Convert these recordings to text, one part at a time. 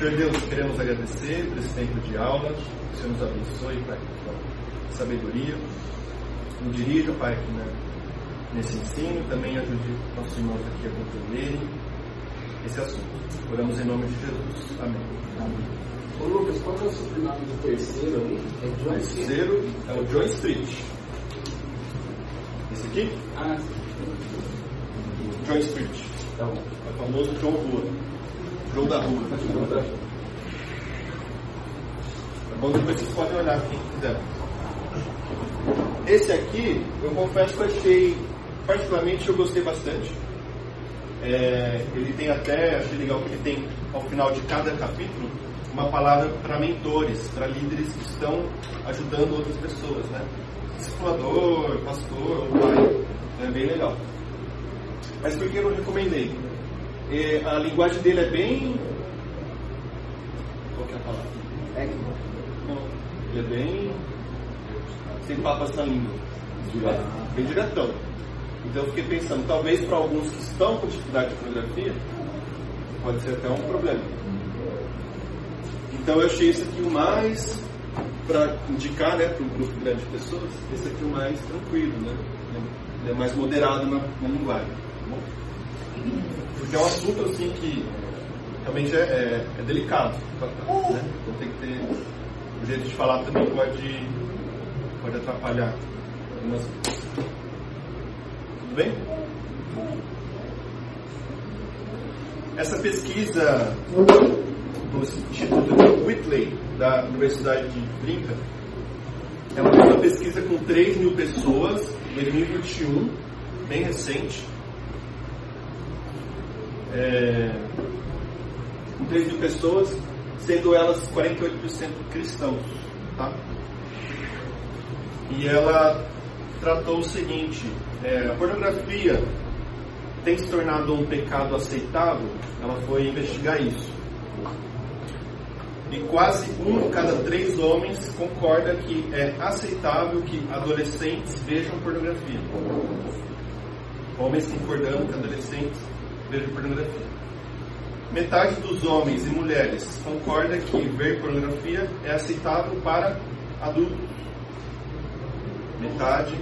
Senhor Deus, queremos agradecer por esse tempo de aula. Que o Senhor nos abençoe, Pai, com sabedoria. Nos dirija, Pai, aqui na, nesse ensino. Também ajude nossos irmãos aqui a compreenderem esse assunto. Oramos em nome de Jesus. Amém. Amém. Ô Lucas, qual é o sobrenome do terceiro aí? É John o terceiro é o John Street. Esse aqui? Ah, sim. John Street. Tá bom. É o famoso John Rua. João da Rua. É bom depois vocês podem olhar quem quiser. Esse aqui, eu confesso que achei, particularmente eu gostei bastante. É, ele tem até, achei legal que ele tem ao final de cada capítulo uma palavra para mentores, para líderes que estão ajudando outras pessoas, né? Discipulador, pastor, pai, é bem legal. Mas por que eu não recomendei? É, a linguagem dele é bem. Qual que é a palavra? É Não, ele é bem. sem papas na língua. Bem diretão. Então eu fiquei pensando, talvez para alguns que estão com dificuldade de fotografia, pode ser até um problema. Então eu achei esse aqui o mais, para indicar né, para um grupo grande de pessoas, esse aqui é o mais tranquilo, né? Ele é mais moderado na, na linguagem. Tá bom? Porque é um assunto assim que realmente é, é, é delicado. Né? Então tem que ter. O jeito de falar também pode, pode atrapalhar algumas Tudo bem? Essa pesquisa do Instituto Whitley, da Universidade de Lincoln, é uma pesquisa com 3 mil pessoas, em 2021, bem recente. É, com 3 mil pessoas, sendo elas 48% cristãos. Tá? E ela tratou o seguinte: é, a pornografia tem se tornado um pecado aceitável? Ela foi investigar isso. E quase um em cada três homens concorda que é aceitável que adolescentes vejam pornografia. Homens concordando que adolescentes vejam pornografia. Metade dos homens e mulheres concorda que ver pornografia é aceitável para adultos. Metade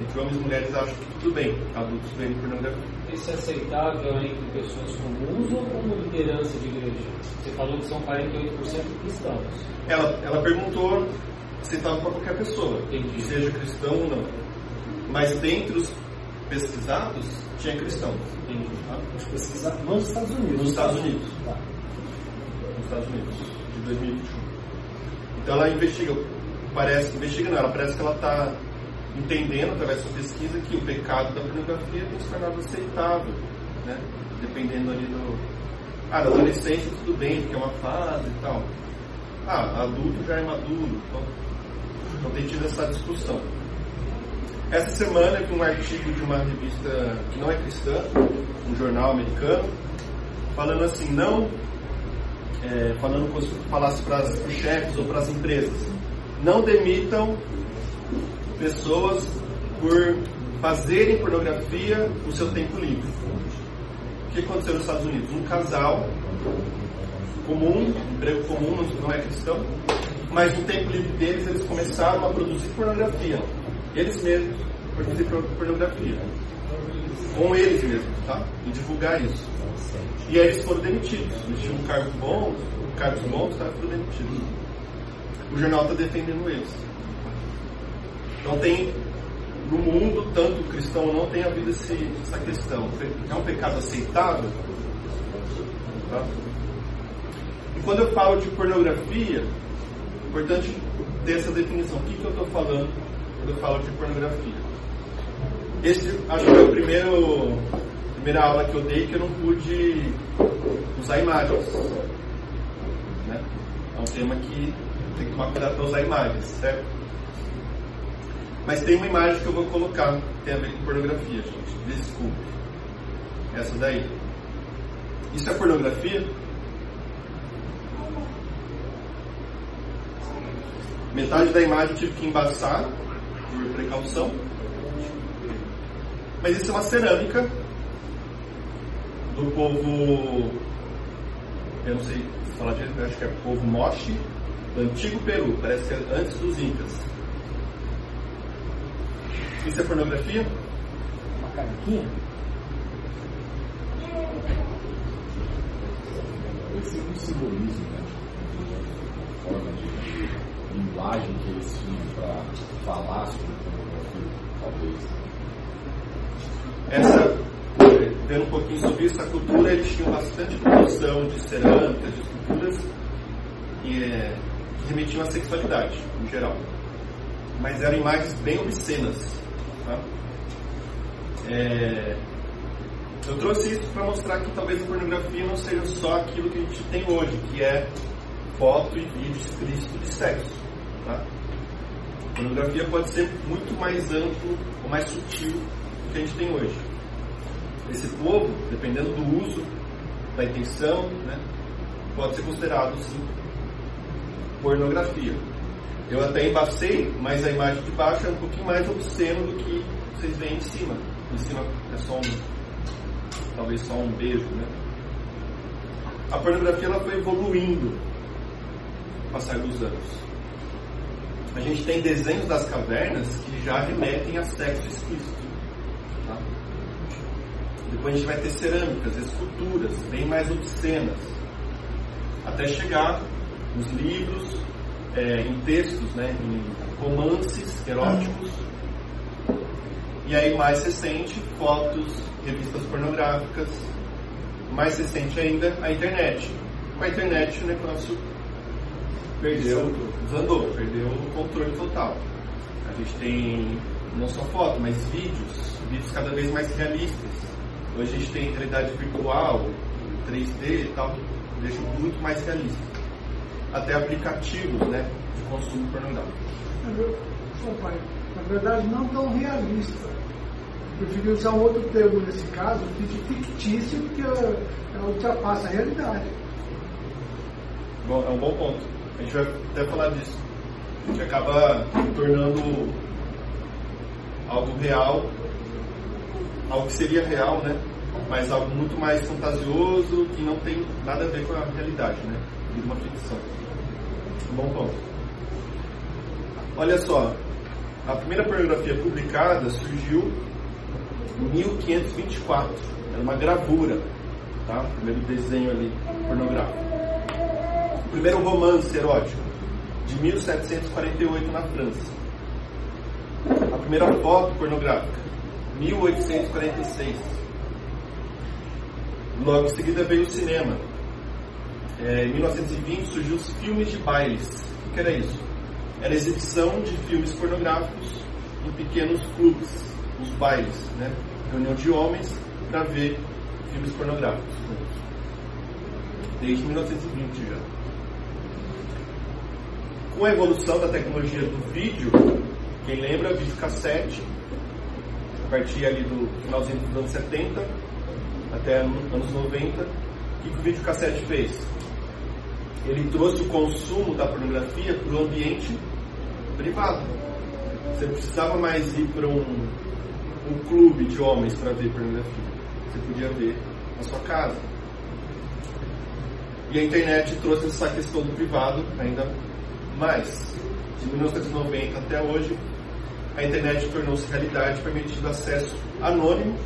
entre homens e mulheres acham que tudo bem adultos verem pornografia. Isso é aceitável entre pessoas comuns ou como liderança de igreja? Você falou que são 48% cristãos. Ela, ela perguntou aceitável para qualquer pessoa, Entendi. seja cristão ou não. Mas dentre os pesquisados, tinha cristãos. Tá? Os pesquisadores nos Estados Unidos. Nos Estados Unidos. Tá. Nos Estados Unidos, de 2021. Então ela investiga, parece, investiga não, ela parece que ela está entendendo através dessa pesquisa que o pecado da pornografia tem se tornado aceitável, né? Dependendo ali do. Ah, na adolescência tudo bem, porque é uma fase e tal. Ah, adulto já é maduro, então, então tem tido essa discussão. Essa semana eu um artigo de uma revista que não é cristã, um jornal americano, falando assim, não é, falando como se falasse para os chefes ou para as empresas, não demitam pessoas por fazerem pornografia no seu tempo livre. O que aconteceu nos Estados Unidos? Um casal comum, emprego comum, não é cristão, mas no tempo livre deles eles começaram a produzir pornografia. Eles mesmos produzir pornografia. Com eles mesmos, tá? E divulgar isso. E aí eles foram demitidos. Eles tinham cargos bons, cargos bons, tá? foram demitidos. O jornal está defendendo eles. Então tem no mundo, tanto cristão não, tem havido esse, essa questão. É um pecado aceitável? Tá? E quando eu falo de pornografia, é importante ter essa definição. O que, que eu estou falando quando eu falo de pornografia? Esse acho que é o primeiro primeira aula que eu dei que eu não pude usar imagens. Né? É um tema que tem que tomar cuidado para usar imagens, certo? Mas tem uma imagem que eu vou colocar que tem a ver com pornografia, gente. Desculpe. Essa daí. Isso é pornografia? Metade da imagem eu tive que embaçar por precaução. Mas isso é uma cerâmica do povo eu não sei se falar direito, acho que é povo Moche, do antigo Peru, parece que é antes dos Incas. Isso é pornografia? Uma canequinha? Esse é um simbolismo, né? Forma de linguagem que eles tinham para falar sobre pornografia, talvez. Essa, vendo um pouquinho sobre isso, a cultura eles tinham bastante produção de cerâmicas, de esculturas que, é, que remetiam à sexualidade, em geral. Mas eram imagens bem obscenas. Tá? É, eu trouxe isso para mostrar que talvez a pornografia não seja só aquilo que a gente tem hoje, que é foto e vídeo explícito de sexo. Tá? Pornografia pode ser muito mais amplo ou mais sutil do que a gente tem hoje. Esse povo, dependendo do uso, da intenção, né, pode ser considerado sim pornografia. Eu até embacei, mas a imagem de baixo é um pouquinho mais obsceno do que vocês veem em cima. Em cima é só um, talvez só um beijo, né? A pornografia ela foi evoluindo ao passar dos anos. A gente tem desenhos das cavernas que já remetem a sexo explícito. Tá? Depois a gente vai ter cerâmicas, esculturas, bem mais obscenas. Até chegar nos livros, é, em textos, né, em romances eróticos. E aí, mais recente, fotos, revistas pornográficas. Mais recente ainda, a internet. Com a internet, o negócio perdeu, desandou, perdeu o controle total. A gente tem não só foto, mas vídeos, vídeos cada vez mais realistas. Hoje a gente tem realidade virtual, 3D e tal, que deixa muito mais realista até aplicativos né, de consumo pornográfico. Pai, na verdade não tão realista. Eu prefiro usar um outro termo nesse caso, fictício, porque ela ultrapassa a realidade. Bom, é um bom ponto. A gente vai até falar disso. A gente acaba tornando algo real, algo que seria real, né? Mas algo muito mais fantasioso, que não tem nada a ver com a realidade, né? De uma ficção. Um bom ponto. Olha só, a primeira pornografia publicada surgiu em 1524. Era uma gravura, tá? O primeiro desenho ali pornográfico. O primeiro romance erótico, de 1748 na França. A primeira foto pornográfica, 1846. Logo em seguida veio o cinema, é, em 1920 surgiu os filmes de bailes. O que era isso? Era exibição de filmes pornográficos em pequenos clubes, os bailes, né? Reunião de homens para ver filmes pornográficos. Desde 1920 já. Com a evolução da tecnologia do vídeo, quem lembra, vídeo cassete, a partir ali do finalzinho dos anos 70 até anos 90, o que, o vídeo cassete fez? ele trouxe o consumo da pornografia para o ambiente privado. Você precisava mais ir para um, um clube de homens para ver pornografia. Você podia ver na sua casa. E a internet trouxe essa questão do privado ainda mais. De 1990 até hoje, a internet tornou-se realidade, permitindo acesso anônimo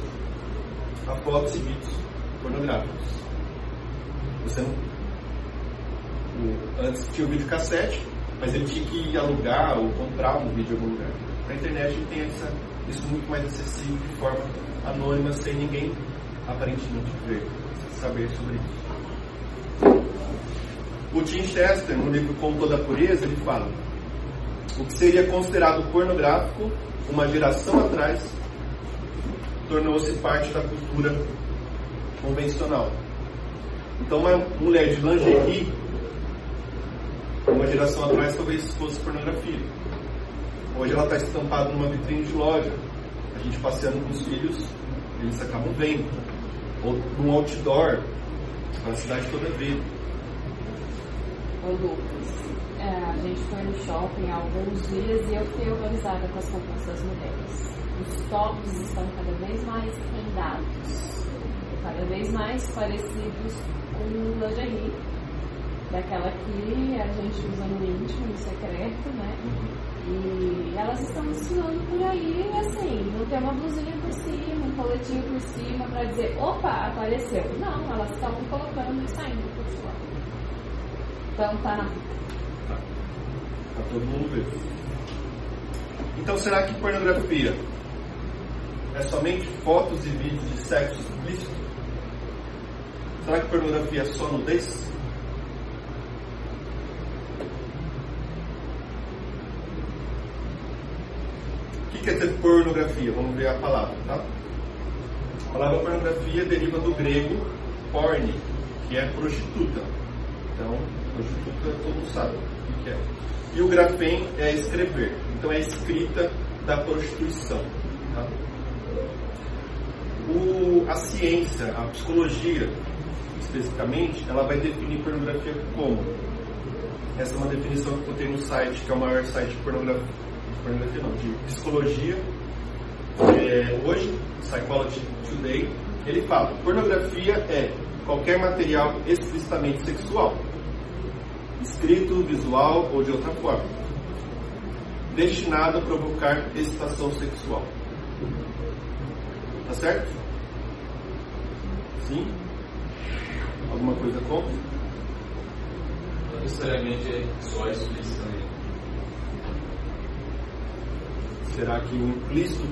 a fotos e vídeos pornográficos. Você não antes tinha o vídeo cassete, mas ele tinha que alugar ou comprar um vídeo em algum lugar. Na internet ele tem essa, isso muito mais acessível de forma anônima, sem ninguém aparentemente ver, saber sobre isso. O Tim Chester, no livro Com Toda a Pureza, ele fala: o que seria considerado pornográfico uma geração atrás tornou-se parte da cultura convencional. Então, uma mulher de lingerie uma geração atrás talvez fosse pornografia. Hoje ela está estampada numa vitrine de loja. A gente passeando com os filhos, eles acabam vendo. Ou num outdoor, para a cidade toda ver. É, a gente foi no shopping há alguns dias e eu fiquei horrorizada com as roupas das mulheres. Os tops estão cada vez mais rendados, cada vez mais parecidos com lingerie daquela que a gente usa no íntimo, no secreto, né? E elas estão ensinando por aí, assim, não tem uma blusinha por cima, um coletinho por cima para dizer, opa, apareceu. Não, elas estão colocando e saindo por fora. Então tá Pra todo mundo ver. Então será que pornografia é somente fotos e vídeos de sexo explícito? Será que pornografia é só nudez? O que quer dizer pornografia? Vamos ver a palavra, tá? A palavra pornografia deriva do grego porne, que é prostituta. Então, prostituta todo sabe o que é. E o grafém é escrever. Então é a escrita da prostituição. Tá? O, a ciência, a psicologia, especificamente, ela vai definir pornografia como? Essa é uma definição que eu tenho no site, que é o maior site de pornografia, pornografia não, de psicologia. É, hoje, Psychology Today, ele fala: pornografia é qualquer material explicitamente sexual, escrito, visual ou de outra forma, destinado a provocar excitação sexual. Tá certo? Sim? Alguma coisa contra? Não necessariamente é só explícito também. Será que o implícito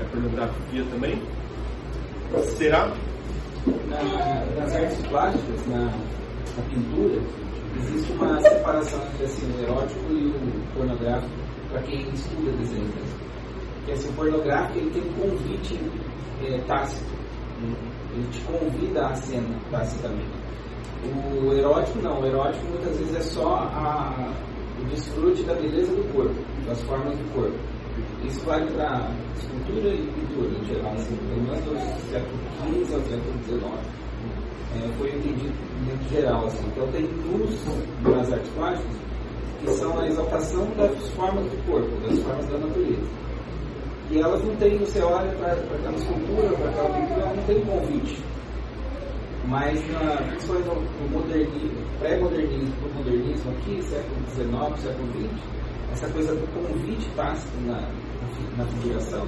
é pornografia também? Será? Na- nas artes plásticas, na, na pintura, existe uma separação entre assim, o erótico e o pornográfico para quem estuda desenho. Porque assim, o pornográfico ele tem um convite é, tácito. Ele te convida à cena tacitamente. O erótico não, o erótico muitas vezes é só a, o desfrute da beleza do corpo, das formas do corpo. Isso vale para escultura e pintura em geral, assim, pelo menos do século XV ao século XIX. É, foi entendimento geral. Assim. Então tem luz nas artes plásticas que são a exaltação das formas do corpo, das formas da natureza. E elas não têm, você olha para aquela escultura, para aquela pintura, não tem convite. Mas, na, principalmente no, no modernismo, pré-modernismo, para o modernismo aqui, século XIX, século XX, essa coisa do convite tácito na, na figuração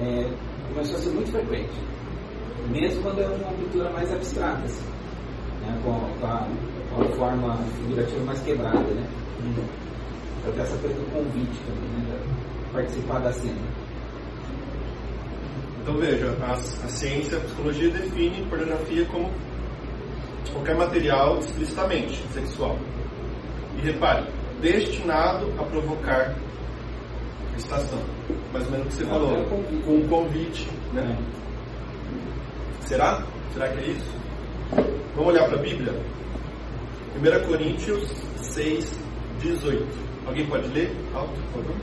é, começou a ser muito frequente. Mesmo quando é uma pintura mais abstrata, assim, né, com, a, com a- com a forma figurativa mais quebrada. Né? Então tem essa coisa do convite também, né, participar da cena. Então veja, a, a ciência, a psicologia define pornografia como qualquer material explicitamente sexual. E repare, destinado a provocar excitação. Mais ou menos o que você Até falou, convite. com um convite. Né? Será? Será que é isso? Vamos olhar para a Bíblia? 1 Coríntios 6, 18. Alguém pode ler? Alto, por favor.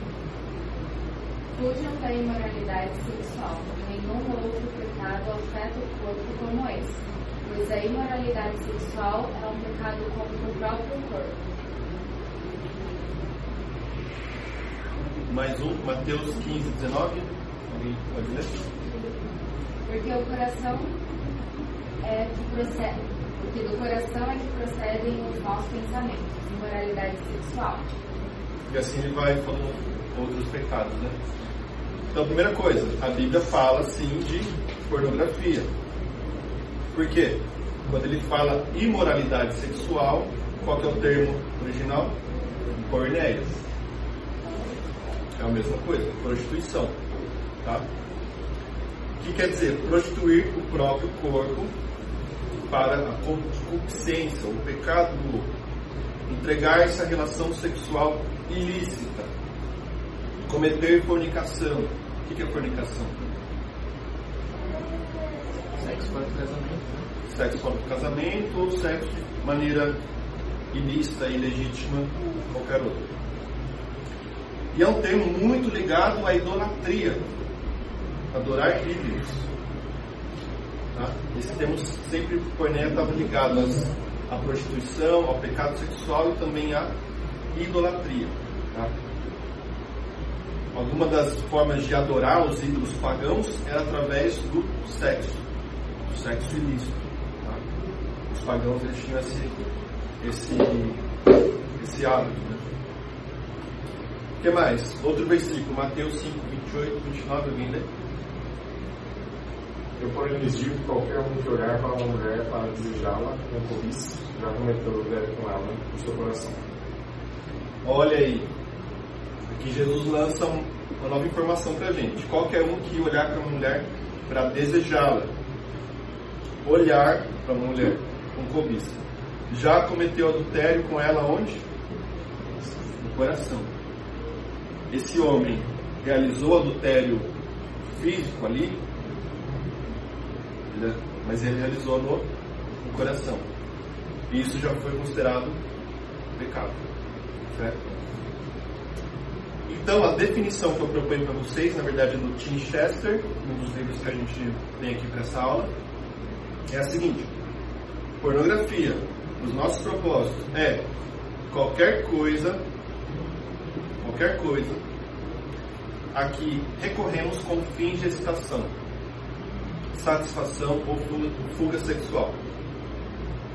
Fujam da imoralidade sexual. Nenhum outro pecado afeta o corpo como esse. Pois a imoralidade sexual é um pecado contra o próprio corpo. Mais um, Mateus 15, 19. Alguém pode ler? Porque o coração é que procede. Porque do coração é que procedem os maus pensamentos, imoralidade sexual. E assim ele vai falando outros pecados, né? Então, primeira coisa, a Bíblia fala sim de pornografia. Por quê? Quando ele fala imoralidade sexual, qual que é o termo original? Pornéia. É a mesma coisa, prostituição. Tá? O que quer dizer? Prostituir o próprio corpo para a concupiscência, o pecado do outro. Entregar-se à relação sexual ilícita. Cometer fornicação. O que é fornicação? Sexo fora do casamento. Sexo fora do casamento ou sexo de maneira ilícita, ilegítima, qualquer outro. E é um termo muito ligado à idolatria. Adorar ídolos. Tá? Esse termo sempre pornéia estava ligado às- à prostituição, ao pecado sexual e também à idolatria. Tá? Alguma das formas de adorar os ídolos pagãos era através do sexo, do sexo ilícito. tá? Os pagãos eles tinham esse, esse, esse hábito. Né? O que mais? Outro versículo, Mateus 5, 28, 29, alguém lê? Eu, porém, lhes digo que qualquer um que olhar para uma mulher para desejá-la com cobiça, já cometeu adultério com ela no seu coração. Olha aí, aqui Jesus lança um- uma nova informação para a gente. Qualquer um que olhar para uma mulher para desejá-la, olhar para uma mulher com cobiça, já cometeu adultério com ela onde? No coração. Esse homem realizou adultério físico ali, mas ele realizou no, no coração. E isso já foi considerado pecado. Certo? Então, a definição que eu proponho para vocês, na verdade, é do Tim Chester, um dos livros que a gente tem aqui para essa aula, é a seguinte: pornografia, os nossos propósitos, é qualquer coisa, qualquer coisa a que recorremos com fins de excitação, satisfação ou fuga, sexual.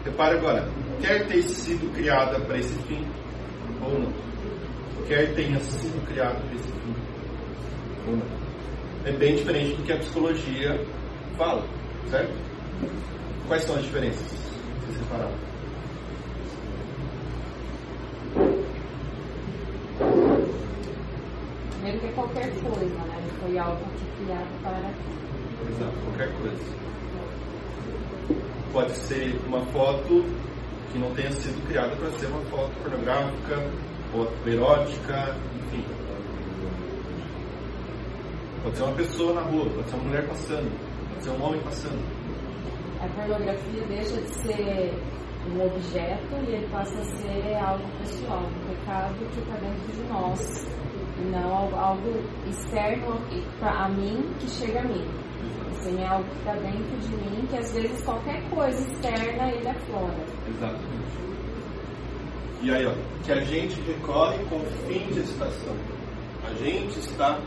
Repare agora, quer ter sido criada para esse fim ou não. Quer tenha sido criada para esse fim ou não. É bem diferente do que a psicologia fala, certo? Quais são as diferenças? Se separaram. Primeiro que é qualquer coisa, né? Foi algo que criado para Exato, qualquer coisa. Pode ser uma foto que não tenha sido criada para ser uma foto pornográfica ou erótica, enfim. Pode ser uma pessoa na rua, pode ser uma mulher passando, pode ser um homem passando. a pornografia deixa de ser um objeto e ele passa a ser algo pessoal, um pecado que está dentro de nós, e não algo, externo a mim que chega a mim. Assim, é algo que está dentro de mim, que às vezes qualquer coisa externa ele aflora. Exatamente. E aí, ó, que a gente recorre com fim de excitação. A gente está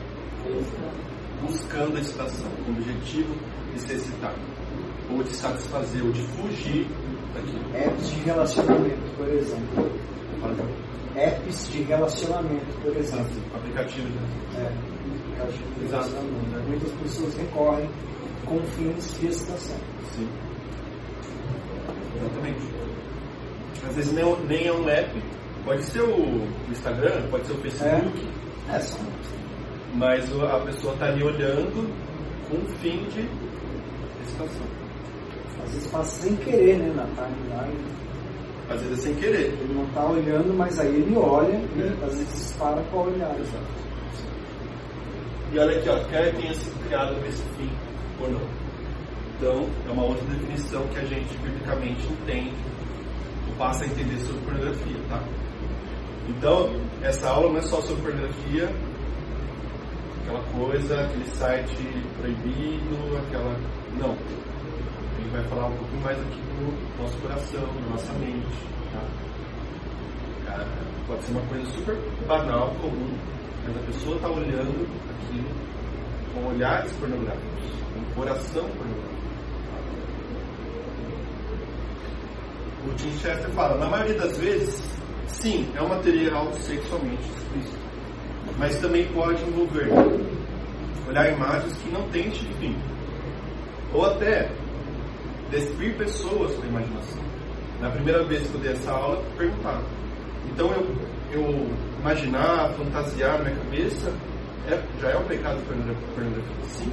buscando a excitação, com o objetivo de se excitar, ou de satisfazer, ou de fugir daquilo. Apps de relacionamento, por exemplo. Apps de relacionamento, por exemplo. Aplicativo, né? É, aplicativo de Exato. relacionamento. Muitas pessoas recorrem com fins de excitação. Sim. Exatamente. Às vezes nem, nem é um app, pode ser o Instagram, pode ser o Facebook, É, são mas o- a pessoa está ali olhando com o fim de excitação. Às vezes passa sem querer, né, na timeline. Às vezes é sem querer. Ele não está olhando, mas aí ele olha e É. às vezes para para olhar. E olha aqui, ó, quer tenha sido criado para esse fim ou não. Então, é uma outra definição que a gente biblicamente entende ou passa a entender sobre pornografia, tá? Então, essa aula não é só sobre pornografia, aquela coisa, aquele site proibido, aquela. Não. Gente vai falar um pouquinho mais aqui do nosso coração, da nossa mente, tá? Ah, Pode ser uma coisa super banal, comum, mas a pessoa está olhando aquilo com olhares pornográficos, com coração pornográfico. O Tim Chester fala, na maioria das vezes, sim, é um material sexualmente explícito, mas também pode envolver olhar imagens que não têm fim, ou até despir pessoas com a imaginação. Na primeira vez que eu dei essa aula, perguntaram. Então eu, eu imaginar, fantasiar na minha cabeça, é, já é um pecado pornografia? Sim.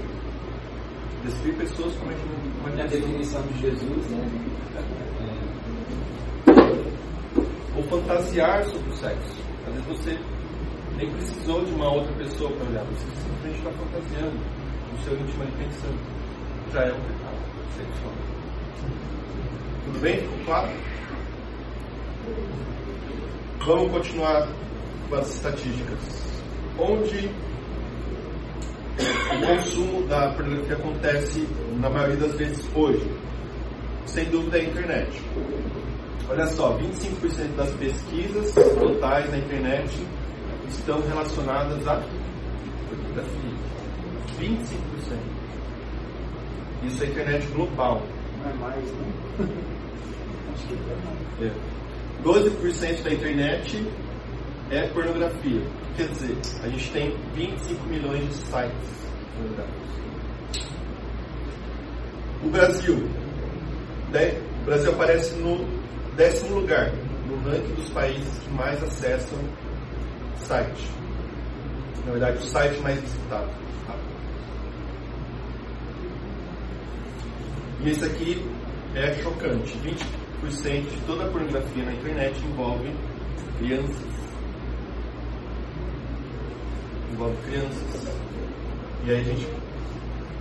Despir pessoas com a Na imaginação. definição de Jesus, né? Ou fantasiar sobre o sexo. Às vezes você nem precisou de uma outra pessoa para olhar, você simplesmente está fantasiando no seu íntimo ali pensando. Já é um pecado sexual. Tudo bem? Ficou claro? Vamos continuar as estatísticas. Onde o consumo da pornografia acontece na maioria das vezes hoje? Sem dúvida é a internet. Olha só, 25% das pesquisas totais na internet estão relacionadas à pornografia. 25%. Isso é internet global. Não é mais, né? É. 12% da internet é pornografia. Quer dizer, a gente tem 25 milhões de sites pornográficos. O Brasil. né? O Brasil aparece no décimo lugar no ranking dos países que mais acessam site. Na verdade, o site mais visitado. tá? E esse aqui é chocante. 20% de toda a pornografia na internet envolve crianças. Envolve crianças. E aí a gente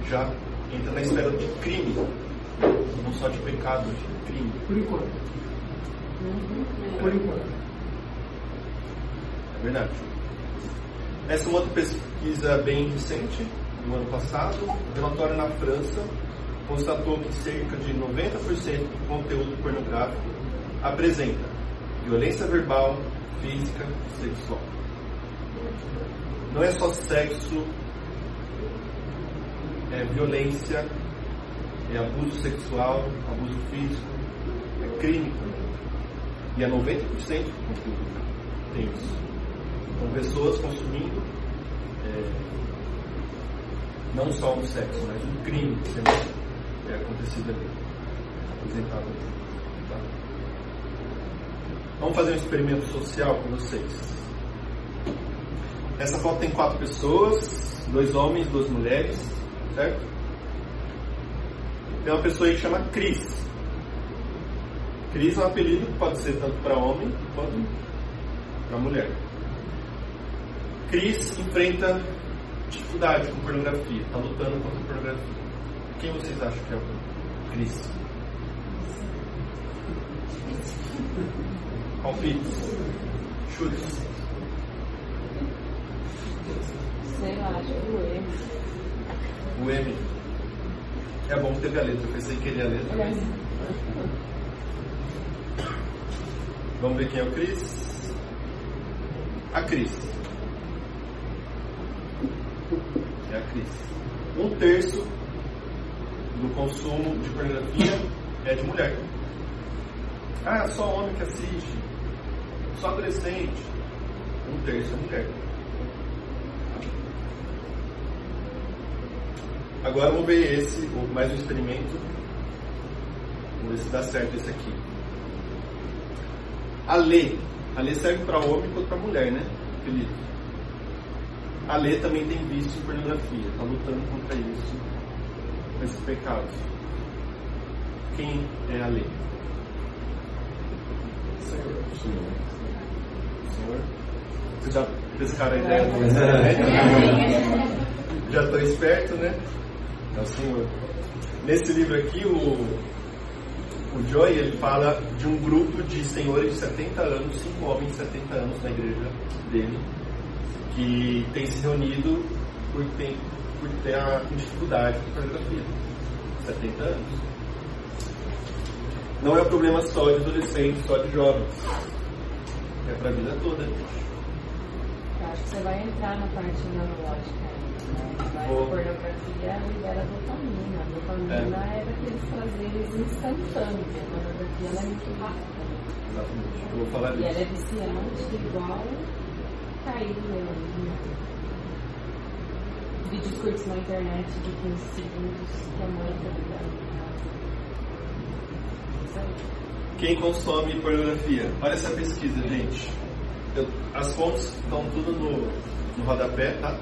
já entra na esfera de crime. Não só de pecado, de crime. Por enquanto. Por enquanto. É verdade. Essa é uma outra pesquisa bem recente, do ano passado. O relatório na França constatou que cerca de 90% do conteúdo pornográfico apresenta violência verbal, física e sexual. Não é só sexo, é violência, é abuso sexual, abuso físico, é crime também. E é 90% do conteúdo tem isso. Então, pessoas consumindo é, não só um sexo, mas um crime sendo é, acontecido ali, apresentado ali. Tá? Vamos fazer um experimento social com vocês. Nessa foto tem quatro pessoas, dois homens, duas mulheres, certo? Tem uma pessoa aí que chama Cris. Cris é um apelido que pode ser tanto para homem quanto para mulher. Cris enfrenta dificuldade com pornografia, está lutando contra a pornografia. Quem vocês acham que é o Cris? Palpites. Chutes. Sei lá, acho que o M. O M. É bom que teve a letra, eu pensei que ele ia a letra. mas- Vamos ver quem é o Cris. A Cris. É a Cris. Um terço do consumo de pornografia é de mulher. Ah, só homem que assiste. Só adolescente. Um terço é mulher. Agora vamos ver esse, o- mais um experimento. Vamos ver se dá certo esse aqui. A lei. A lei serve para homem quanto para mulher, né? Felipe? A lei também tem vício em pornografia. Está lutando contra isso. Com esses pecados. Quem é a lei? Senhor. Senhor. Vocês já pescaram a ideia experimento? Já estou esperto, né? É o Senhor. Nesse livro aqui, o, o Joy ele fala de um grupo de senhores de 70 anos, cinco homens de 70 anos na igreja dele, que tem se reunido por ter, por ter a dificuldade com pornografia. 70 anos. Não é um problema só de adolescentes, só de jovens. É para a vida toda. Eu acho que você vai entrar na parte neurológica né? Vou. Pornografia libera dopamina. A dopamina é, daqueles prazeres instantâneos. A pornografia ela é muito rápida. Exatamente. Eu vou falar E ela é disso. viciante igual cair no? Vídeos curtos na internet de 15 segundos que a mãe tá ligando. Isso aí. Quem consome pornografia? Olha essa pesquisa, gente. Eu- as fontes estão tudo no, no rodapé, tá?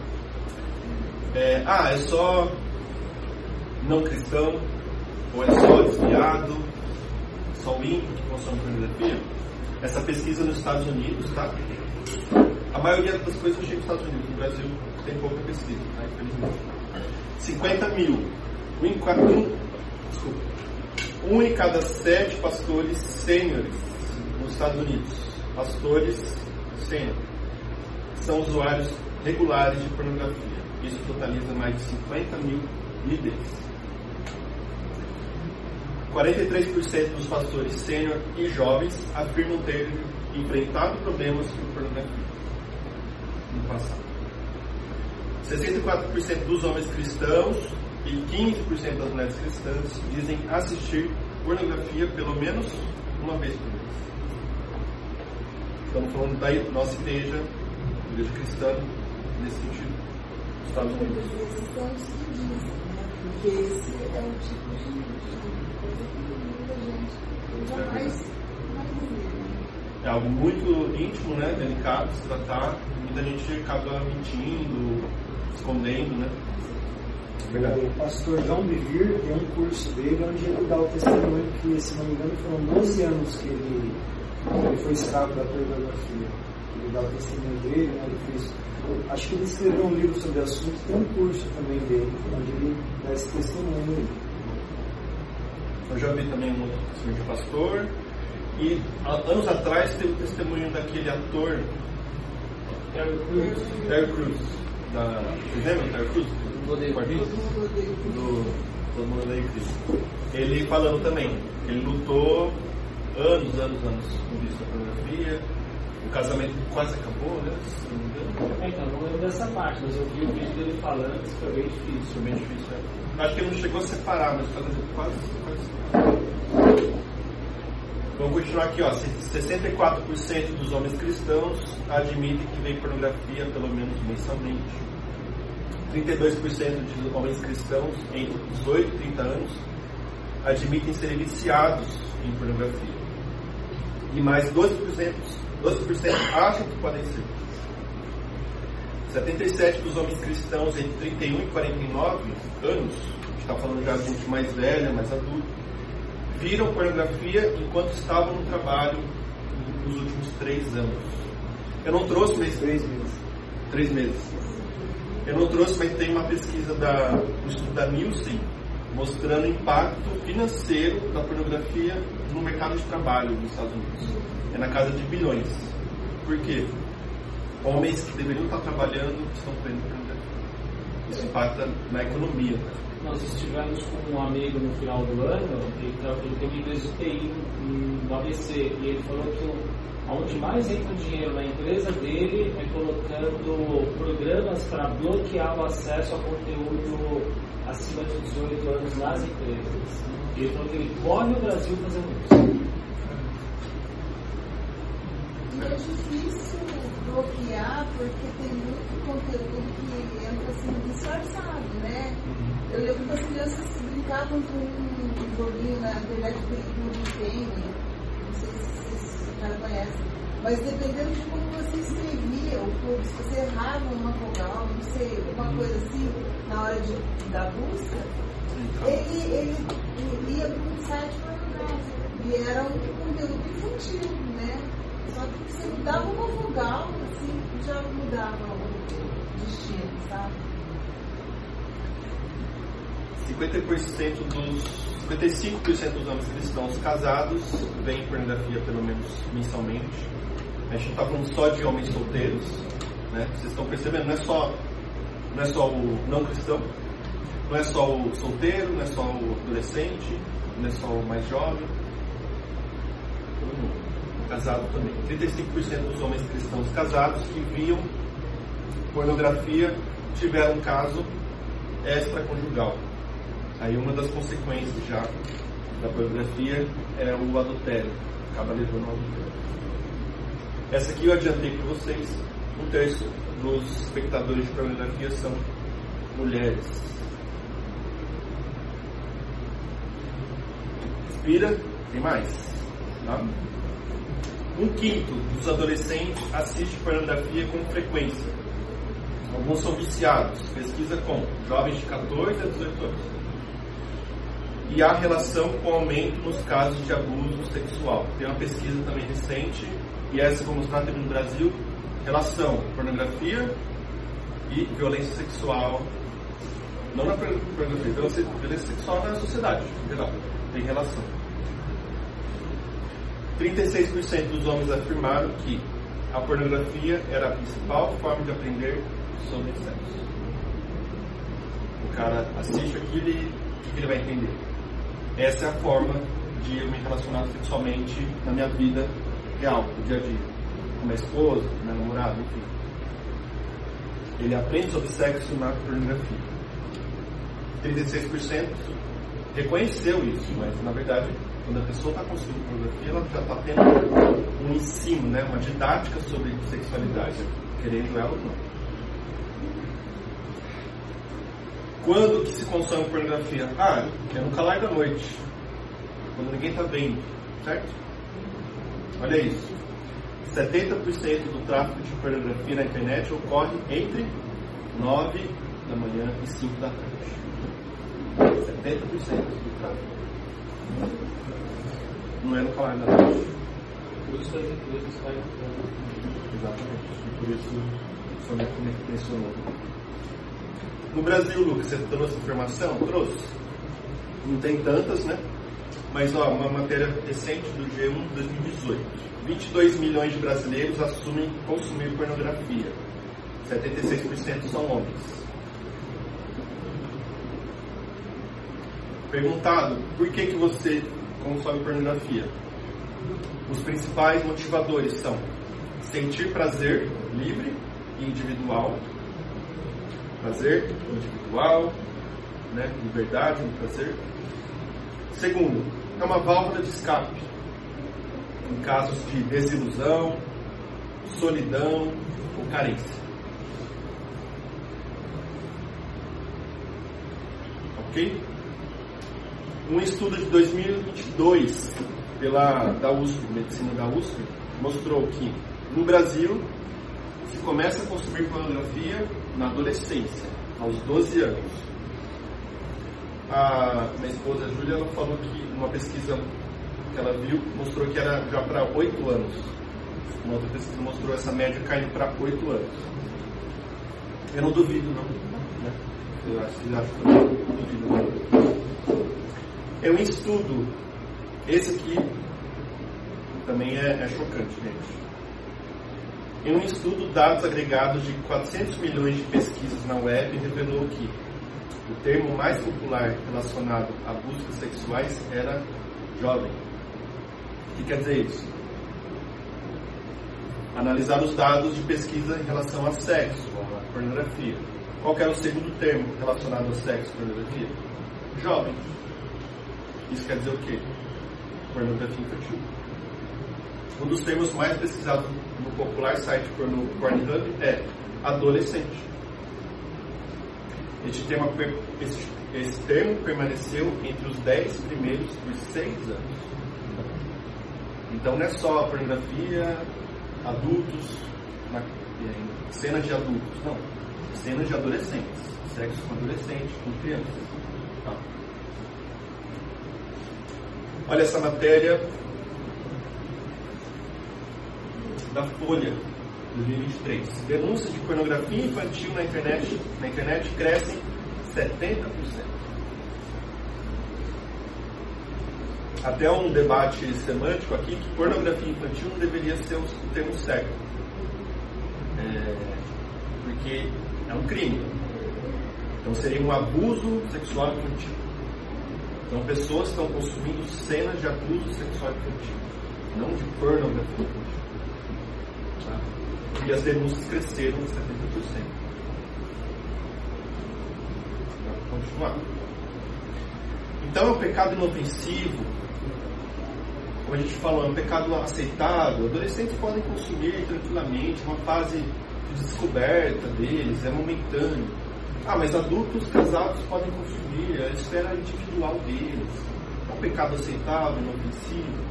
É, ah, é só não cristão, ou é só desviado, só o ímpio que consome pornografia? Essa pesquisa nos Estados Unidos, tá? A maioria das coisas chega nos Estados Unidos. No Brasil tem pouca pesquisa, tá? Infelizmente. 50 mil. Um desculpa, um em cada sete pastores sêniores nos Estados Unidos, pastores sêniores, são usuários regulares de pornografia. Isso totaliza mais de 50 mil líderes. 43% dos pastores sênior e jovens afirmam ter enfrentado problemas com pornografia no passado. 64% dos homens cristãos e 15% das mulheres cristãs dizem assistir pornografia pelo menos uma vez por mês. Estamos falando da nossa igreja, igreja cristã, nesse sentido, Estados Unidos. Porque esse é o tipo de, coisa que muita gente jamais. É algo muito íntimo, né? Delicado de se tratar. Muita gente acaba mentindo, escondendo, né? O pastor João Bevir tem um curso dele onde ele dá o testemunho que, se não me engano, foram 12 anos que ele, ele foi escravo da pornografia. O testemunho dele, né, ele fez. Acho que ele escreveu um livro sobre o assunto, tem um curso também dele, onde ele dá esse testemunho. Eu já vi também um outro testemunho de pastor. E há anos atrás teve o testemunho daquele ator Terry Crews. Da... Vocês lembram do Terry Crews? Do do Todo Mundo Odeia Cristo. Ele falando também, ele lutou anos, anos, anos com isso da pornografia. O casamento quase acabou, né? É, então, não lembro dessa parte, mas eu vi o vídeo dele falando que isso foi bem difícil. Foi bem difícil, é. Acho que ele não chegou a separar, mas casamento quase, quase Vamos continuar aqui, ó. 64% dos homens cristãos admitem que veem pornografia pelo menos mensalmente. 32% de homens cristãos entre 18 e 30 anos admitem serem viciados em pornografia. E mais 12%, 12% acham que podem ser. 77% dos homens cristãos entre 31 e 49 anos, a gente está falando já de gente mais velha, mais adulta, viram pornografia enquanto estavam no trabalho nos últimos três anos. Eu não trouxe, mas Três meses. três meses. Eu não trouxe, mas tem uma pesquisa da, do estudo da Nielsen mostrando o impacto financeiro da pornografia no mercado de trabalho nos Estados Unidos. É na casa de bilhões. Por quê? Homens que deveriam estar trabalhando estão vendo pornografia. Isso impacta na economia. Nós estivemos com um amigo no final do ano, ele, tra- ele teve dois UTI no ABC, e ele falou que onde mais entra dinheiro na empresa dele é colocando programas para bloquear o acesso a conteúdo acima de 18 anos nas empresas. E ele falou que ele corre o Brasil fazendo isso. E é difícil bloquear porque tem muito conteúdo que entra assim disfarçado, né? Eu lembro que as crianças brincavam com um joguinho na internet do game, não sei se vocês já conhecem, mas dependendo de como você escrevia, ou como se você errava uma vogal, não sei, uma coisa assim, na hora de, da busca, ele, ele, ele ia para um site pornográfico. E era um conteúdo infantil? Só que você mudava uma vogal, assim, já mudava o destino, sabe? 50% dos 55% dos homens cristãos casados veem pornografia pelo menos mensalmente. A gente não está falando só de homens solteiros, né? Vocês estão percebendo? Não é só não é só o não cristão, não é só o solteiro, não é só o adolescente, não é só o mais jovem. Casado também. 35% dos homens cristãos casados que viam pornografia tiveram um caso extraconjugal. Aí uma das consequências já da pornografia é o adultério. Acaba levando ao adultério. Essa aqui eu adiantei para vocês. Um terço dos espectadores de pornografia são mulheres. Respira, tem mais. Tá? Um quinto dos adolescentes assiste pornografia com frequência. Alguns são viciados. Pesquisa com jovens de 14 a 18 anos. E há relação com aumento nos casos de abuso sexual. Tem uma pesquisa também recente, e essa vou mostrar também no Brasil, relação pornografia e violência sexual. Não na pornografia, violência, violência sexual na sociedade, em geral. Tem relação. 36% dos homens afirmaram que a pornografia era a principal forma de aprender sobre sexo. O cara assiste aquilo e o que ele vai entender? Essa é a forma de eu me relacionar sexualmente na minha vida real, no dia a dia. Com minha esposa, com minha namorada, enfim. Ele aprende sobre sexo na pornografia. 36% reconheceu isso, mas na verdade Quando a pessoa está consumindo pornografia, ela já está tendo um ensino, né, uma didática sobre sexualidade, querendo ela ou não. Quando que se consome pornografia? Ah, é no calar da noite, quando ninguém está vendo, certo? Olha isso. 70% do tráfico de pornografia na internet ocorre entre 9 da manhã e 5 da tarde. 70% do tráfico. Não é no calar da noite. Por isso as empresas caem Exatamente. E por isso o Sônia mencionou. No Brasil, Lucas, você trouxe informação? Trouxe. Não tem tantas, né? Mas ó, uma matéria recente do G1 2018. 22 milhões de brasileiros assumem consumir pornografia. 76% são homens. Perguntado por que, que você consome pornografia? Os principais motivadores são sentir prazer livre e individual, prazer individual, né? liberdade no prazer. Segundo, é uma válvula de escape em casos de desilusão, solidão ou carência. Ok? Um estudo de 2022 pela da USP, medicina da USP, mostrou que no Brasil se começa a consumir pornografia na adolescência, aos 12 anos. A minha esposa Júlia falou que uma pesquisa que ela viu mostrou que era já para 8 anos. Uma outra pesquisa mostrou essa média caindo para 8 anos. Eu não duvido, não. Né? Eu acho que não duvido, não. É um estudo. Esse aqui também é, é chocante, gente. Em um estudo, dados agregados de 400 milhões de pesquisas na web revelou que o termo mais popular relacionado a buscas sexuais era jovem. O que quer dizer isso? Analisar os dados de pesquisa em relação a sexo, a pornografia. Qual era o segundo termo relacionado ao sexo e pornografia? Jovem. Isso quer dizer o quê? Pornografia infantil. Um dos termos mais pesquisados no popular site Pornhub é adolescente. Este, tema, esse, esse termo permaneceu entre os 10 primeiros por 6 anos. Então não é só pornografia, adultos, na, cenas de adultos, não. Cenas de adolescentes, sexo com adolescente, com crianças. Tá. Olha essa matéria da Folha, 2023. Denúncias de pornografia infantil na internet, na internet crescem 70%. Até um debate semântico aqui que pornografia infantil não deveria ser o termo certo. É, porque é um crime. Então seria um abuso sexual infantil. Então pessoas estão consumindo cenas de abuso sexual infantil, não de pornografia infantil. Tá? E as denúncias cresceram em 70%. Vamos continuar. Então é um pecado inofensivo, como a gente falou, é um pecado aceitável. Adolescentes podem consumir tranquilamente, uma fase de descoberta deles, é momentâneo. Ah, mas adultos casados podem consumir, a esfera individual deles. É um pecado aceitável, inofensivo.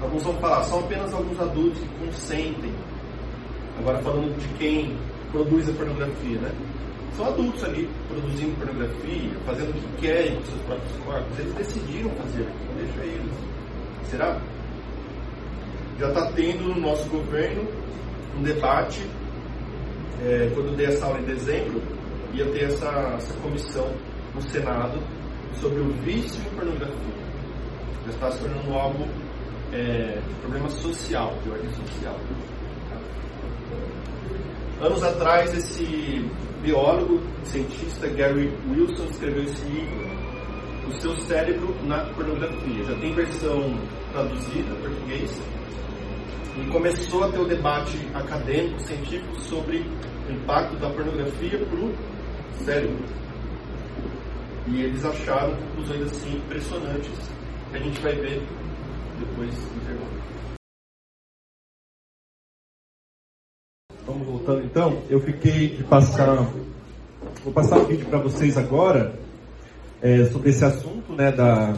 Alguns vão falar, são apenas alguns adultos que consentem. Agora falando de quem produz a pornografia, né? São adultos ali produzindo pornografia, fazendo o que querem com seus próprios corpos. Eles decidiram fazer aquilo, deixa eles. Será? Já está tendo no nosso governo um debate. É, quando eu dei essa aula em dezembro, ia ter essa, essa comissão no Senado sobre o vício em pornografia. Já está se tornando algo é, de problema social, de ordem social. Anos atrás, esse biólogo, cientista Gary Wilson escreveu esse livro, O Seu Cérebro na Pornografia. Já tem versão traduzida em português. E começou a ter o um debate acadêmico, científico, sobre o impacto da pornografia para o cérebro. E eles acharam conclusões assim impressionantes que a gente vai ver depois do intervalo. Vamos voltando então. Eu fiquei de passar. Vou passar um vídeo para vocês agora é, sobre esse assunto, né, da,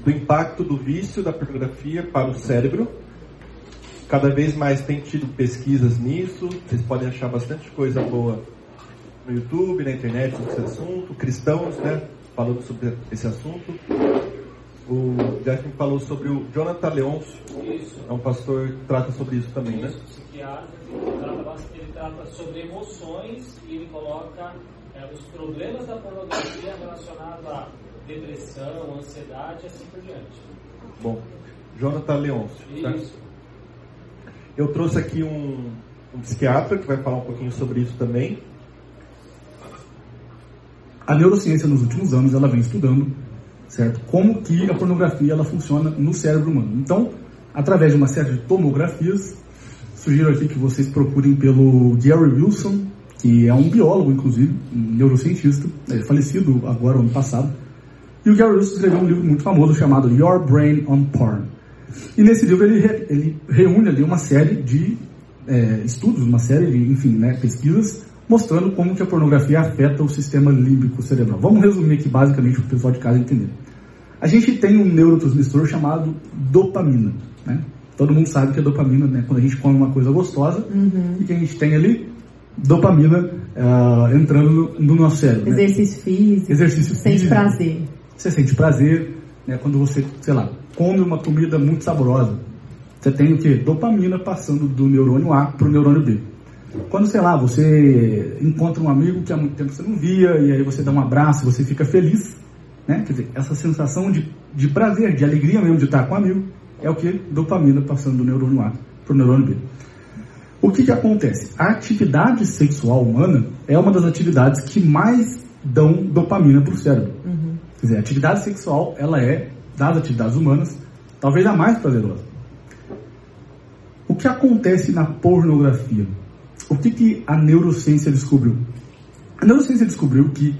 do impacto do vício da pornografia para o cérebro. Cada vez mais tem tido pesquisas nisso. Vocês podem achar bastante coisa boa no YouTube, na internet sobre esse assunto. Cristãos, né, falando sobre esse assunto. O Jeff falou sobre o Jonathan Leoncio. Isso. É um pastor que trata sobre isso também, né? Isso, psiquiatra, ele trata, ele trata sobre emoções e ele coloca é, os problemas da pornografia relacionados à depressão, ansiedade e assim por diante. Bom, Jonathan Leoncio. tá? Eu trouxe aqui um, um psiquiatra que vai falar um pouquinho sobre isso também. A neurociência nos últimos anos ela vem estudando, certo? Como que a pornografia ela funciona no cérebro humano. Então, através de uma série de tomografias, sugiro aqui que vocês procurem pelo Gary Wilson, que é um biólogo, inclusive, um neurocientista, é falecido agora ano passado. E o Gary Wilson escreveu um livro muito famoso chamado Your Brain on Porn. E nesse livro ele, re- ele reúne ali uma série de é, estudos, uma série de, enfim, né, pesquisas mostrando como que a pornografia afeta o sistema límbico cerebral. Vamos resumir aqui basicamente para o pessoal de casa entender. A gente tem um neurotransmissor chamado dopamina, né? Todo mundo sabe que a dopamina, né, quando a gente come uma coisa gostosa, e que a gente tem ali dopamina ah, entrando no, no nosso cérebro. né? Exercício físico. Exercício Sente físico. prazer. Você sente prazer, né, quando você, sei lá, come uma comida muito saborosa. Você tem o que? Dopamina passando do neurônio A para o neurônio B. Quando, sei lá, você encontra um amigo que há muito tempo você não via, e aí você dá um abraço, você fica feliz, né? Quer dizer, essa sensação de, de prazer, de alegria mesmo de estar com o amigo, é o que? Dopamina passando do neurônio A para o neurônio B. O que, que acontece? A atividade sexual humana é uma das atividades que mais dão dopamina para o cérebro. Quer dizer, a atividade sexual, ela é, das atividades humanas, talvez a mais prazerosa. O que acontece na pornografia? O que, que a neurociência descobriu? A neurociência descobriu que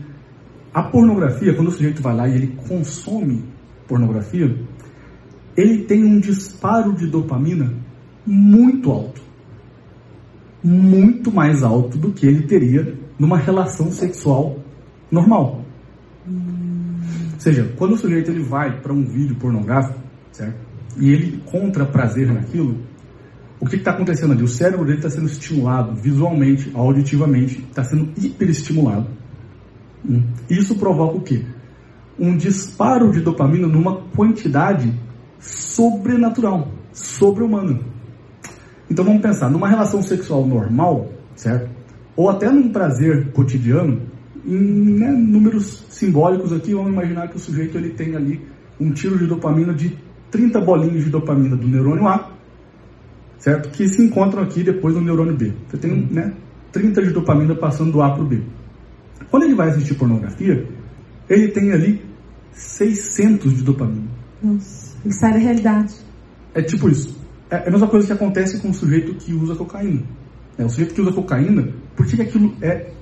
a pornografia, quando o sujeito vai lá e ele consome pornografia, ele tem um disparo de dopamina muito alto. Muito mais alto do que ele teria numa relação sexual normal. Ou seja, quando o sujeito ele vai para um vídeo pornográfico, certo? E ele encontra prazer naquilo, o que está acontecendo ali? O cérebro dele está sendo estimulado visualmente, auditivamente, está sendo hiperestimulado. Hum. Isso provoca o quê? Um disparo de dopamina numa quantidade sobrenatural, sobre-humana. Então vamos pensar, numa relação sexual normal, certo? Ou até num prazer cotidiano, em né, números simbólicos aqui, vamos imaginar que o sujeito ele tem ali um tiro de dopamina de 30 bolinhos de dopamina do neurônio A, certo? Que se encontram aqui depois no neurônio B. Você tem né, 30 de dopamina passando do A para o B. Quando ele vai assistir pornografia, ele tem ali 600 de dopamina. Nossa, ele sai da realidade. É tipo isso. É a mesma coisa que acontece com o sujeito que usa cocaína. É, o sujeito que usa cocaína, por que aquilo é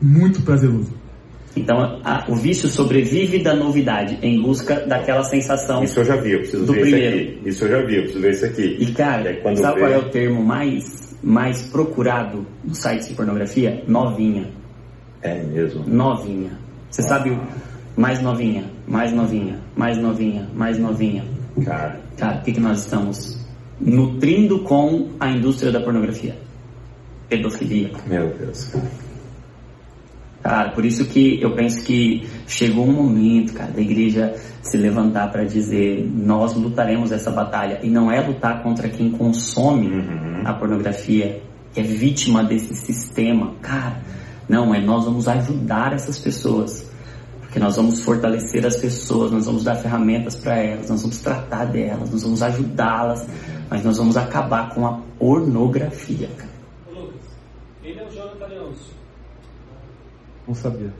muito prazeroso? Então, a- o vício sobrevive da novidade em busca daquela sensação. Isso eu já vi, eu preciso do ver primeiro. isso aqui. Isso eu já vi, eu preciso ver isso aqui. E cara, aí, quando sabe vê- qual é o termo mais, mais procurado nos sites de pornografia? Novinha. É mesmo. Novinha. Você sabe o mais novinha, mais novinha, mais novinha, mais novinha. Cara. Cara, o que, que nós estamos nutrindo com a indústria da pornografia? Pedofilia. Meu Deus. Cara, por isso que eu penso que chegou um momento, cara, da igreja se levantar para dizer: nós lutaremos essa batalha. E não é lutar contra quem consome a pornografia, que é vítima desse sistema. Cara, não, é nós vamos ajudar essas pessoas. Porque nós vamos fortalecer as pessoas, nós vamos dar ferramentas para elas, nós vamos tratar delas, nós vamos ajudá-las, mas nós vamos acabar com a pornografia, cara. Ô, Lucas, ele é o Jonathan Leôncio. Não sabia.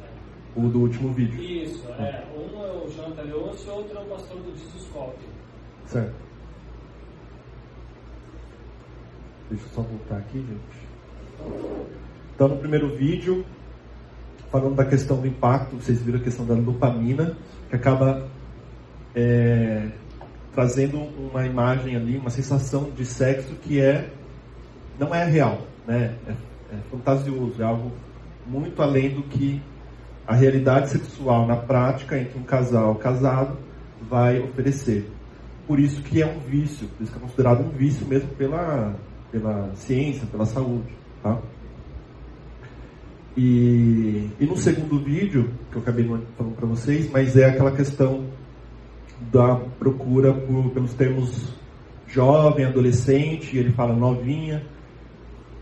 O do último vídeo. Isso, é. Um é o Jonathan Leôncio e outro é o pastor do Jesus Cop. Certo. Deixa eu só voltar aqui, gente. Então, no primeiro vídeo, falando da questão do impacto, vocês viram a questão da dopamina, que acaba é, trazendo uma imagem ali, uma sensação de sexo que é não é real, né? É, é fantasioso, é algo muito além do que a realidade sexual na prática entre um casal casado vai oferecer. Por isso que é um vício, por isso que é considerado um vício mesmo pela, pela ciência, pela saúde. Tá? E, e no segundo vídeo, que eu acabei falando para vocês, mas é aquela questão da procura por, pelos termos jovem, adolescente, ele fala novinha,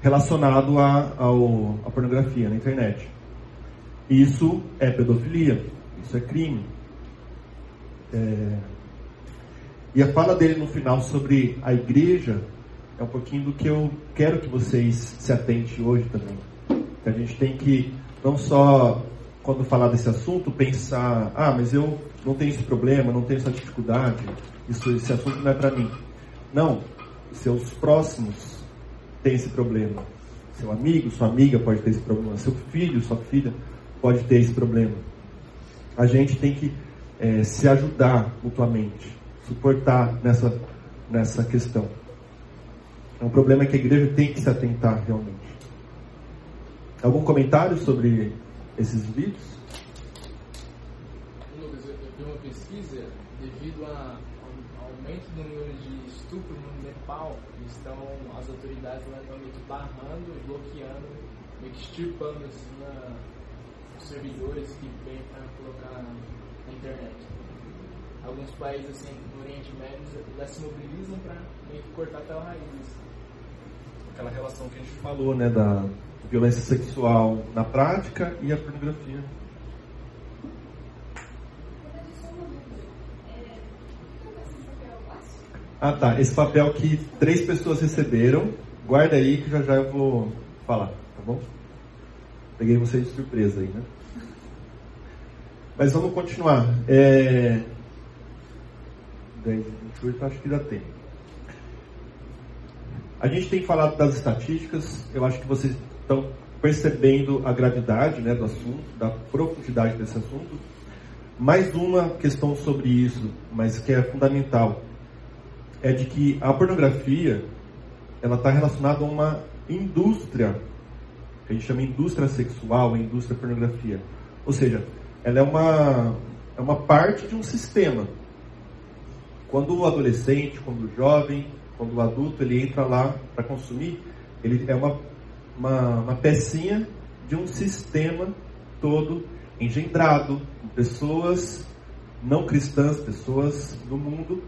relacionado à a, pornografia na internet. Isso é pedofilia, isso é crime. É... E a fala dele no final sobre a igreja é um pouquinho do que eu quero que vocês se atentem hoje também. Que a gente tem que não só quando falar desse assunto pensar, ah, mas eu não tenho esse problema, não tenho essa dificuldade, isso, esse assunto não é para mim. Não, seus próximos têm esse problema. Seu amigo, sua amiga pode ter esse problema. Seu filho, sua filha pode ter esse problema. A gente tem que é, se ajudar mutuamente, suportar nessa, nessa questão. É um problema que a igreja tem que se atentar realmente. Algum comentário sobre esses vídeos? Lucas, eu vi uma pesquisa devido a, aumento do número de estupro no Nepal, estão as autoridades lá estão meio que barrando, bloqueando, meio que extirpando na, os servidores que vêm para colocar na internet. Alguns países assim, no Oriente Médio já se mobilizam para meio que cortar pela raiz. Aquela relação que a gente falou, né, da violência sexual na prática e a pornografia. Ah tá, esse papel que três pessoas receberam, guarda aí que já já eu vou falar, tá bom? Peguei vocês de surpresa aí, né? Mas vamos continuar. É... 10 e 28 acho que dá tempo. A gente tem falado das estatísticas, eu acho que vocês estão percebendo a gravidade né, do assunto, da profundidade desse assunto. Mais uma questão sobre isso, mas que é fundamental, é de que a pornografia ela está relacionada a uma indústria, que a gente chama indústria sexual, indústria pornografia. Ou seja, ela é uma, é uma parte de um sistema. Quando o adolescente, quando o jovem, quando o adulto ele entra lá para consumir, ele é uma uma, uma pecinha de um sistema todo engendrado, com pessoas não cristãs, pessoas do mundo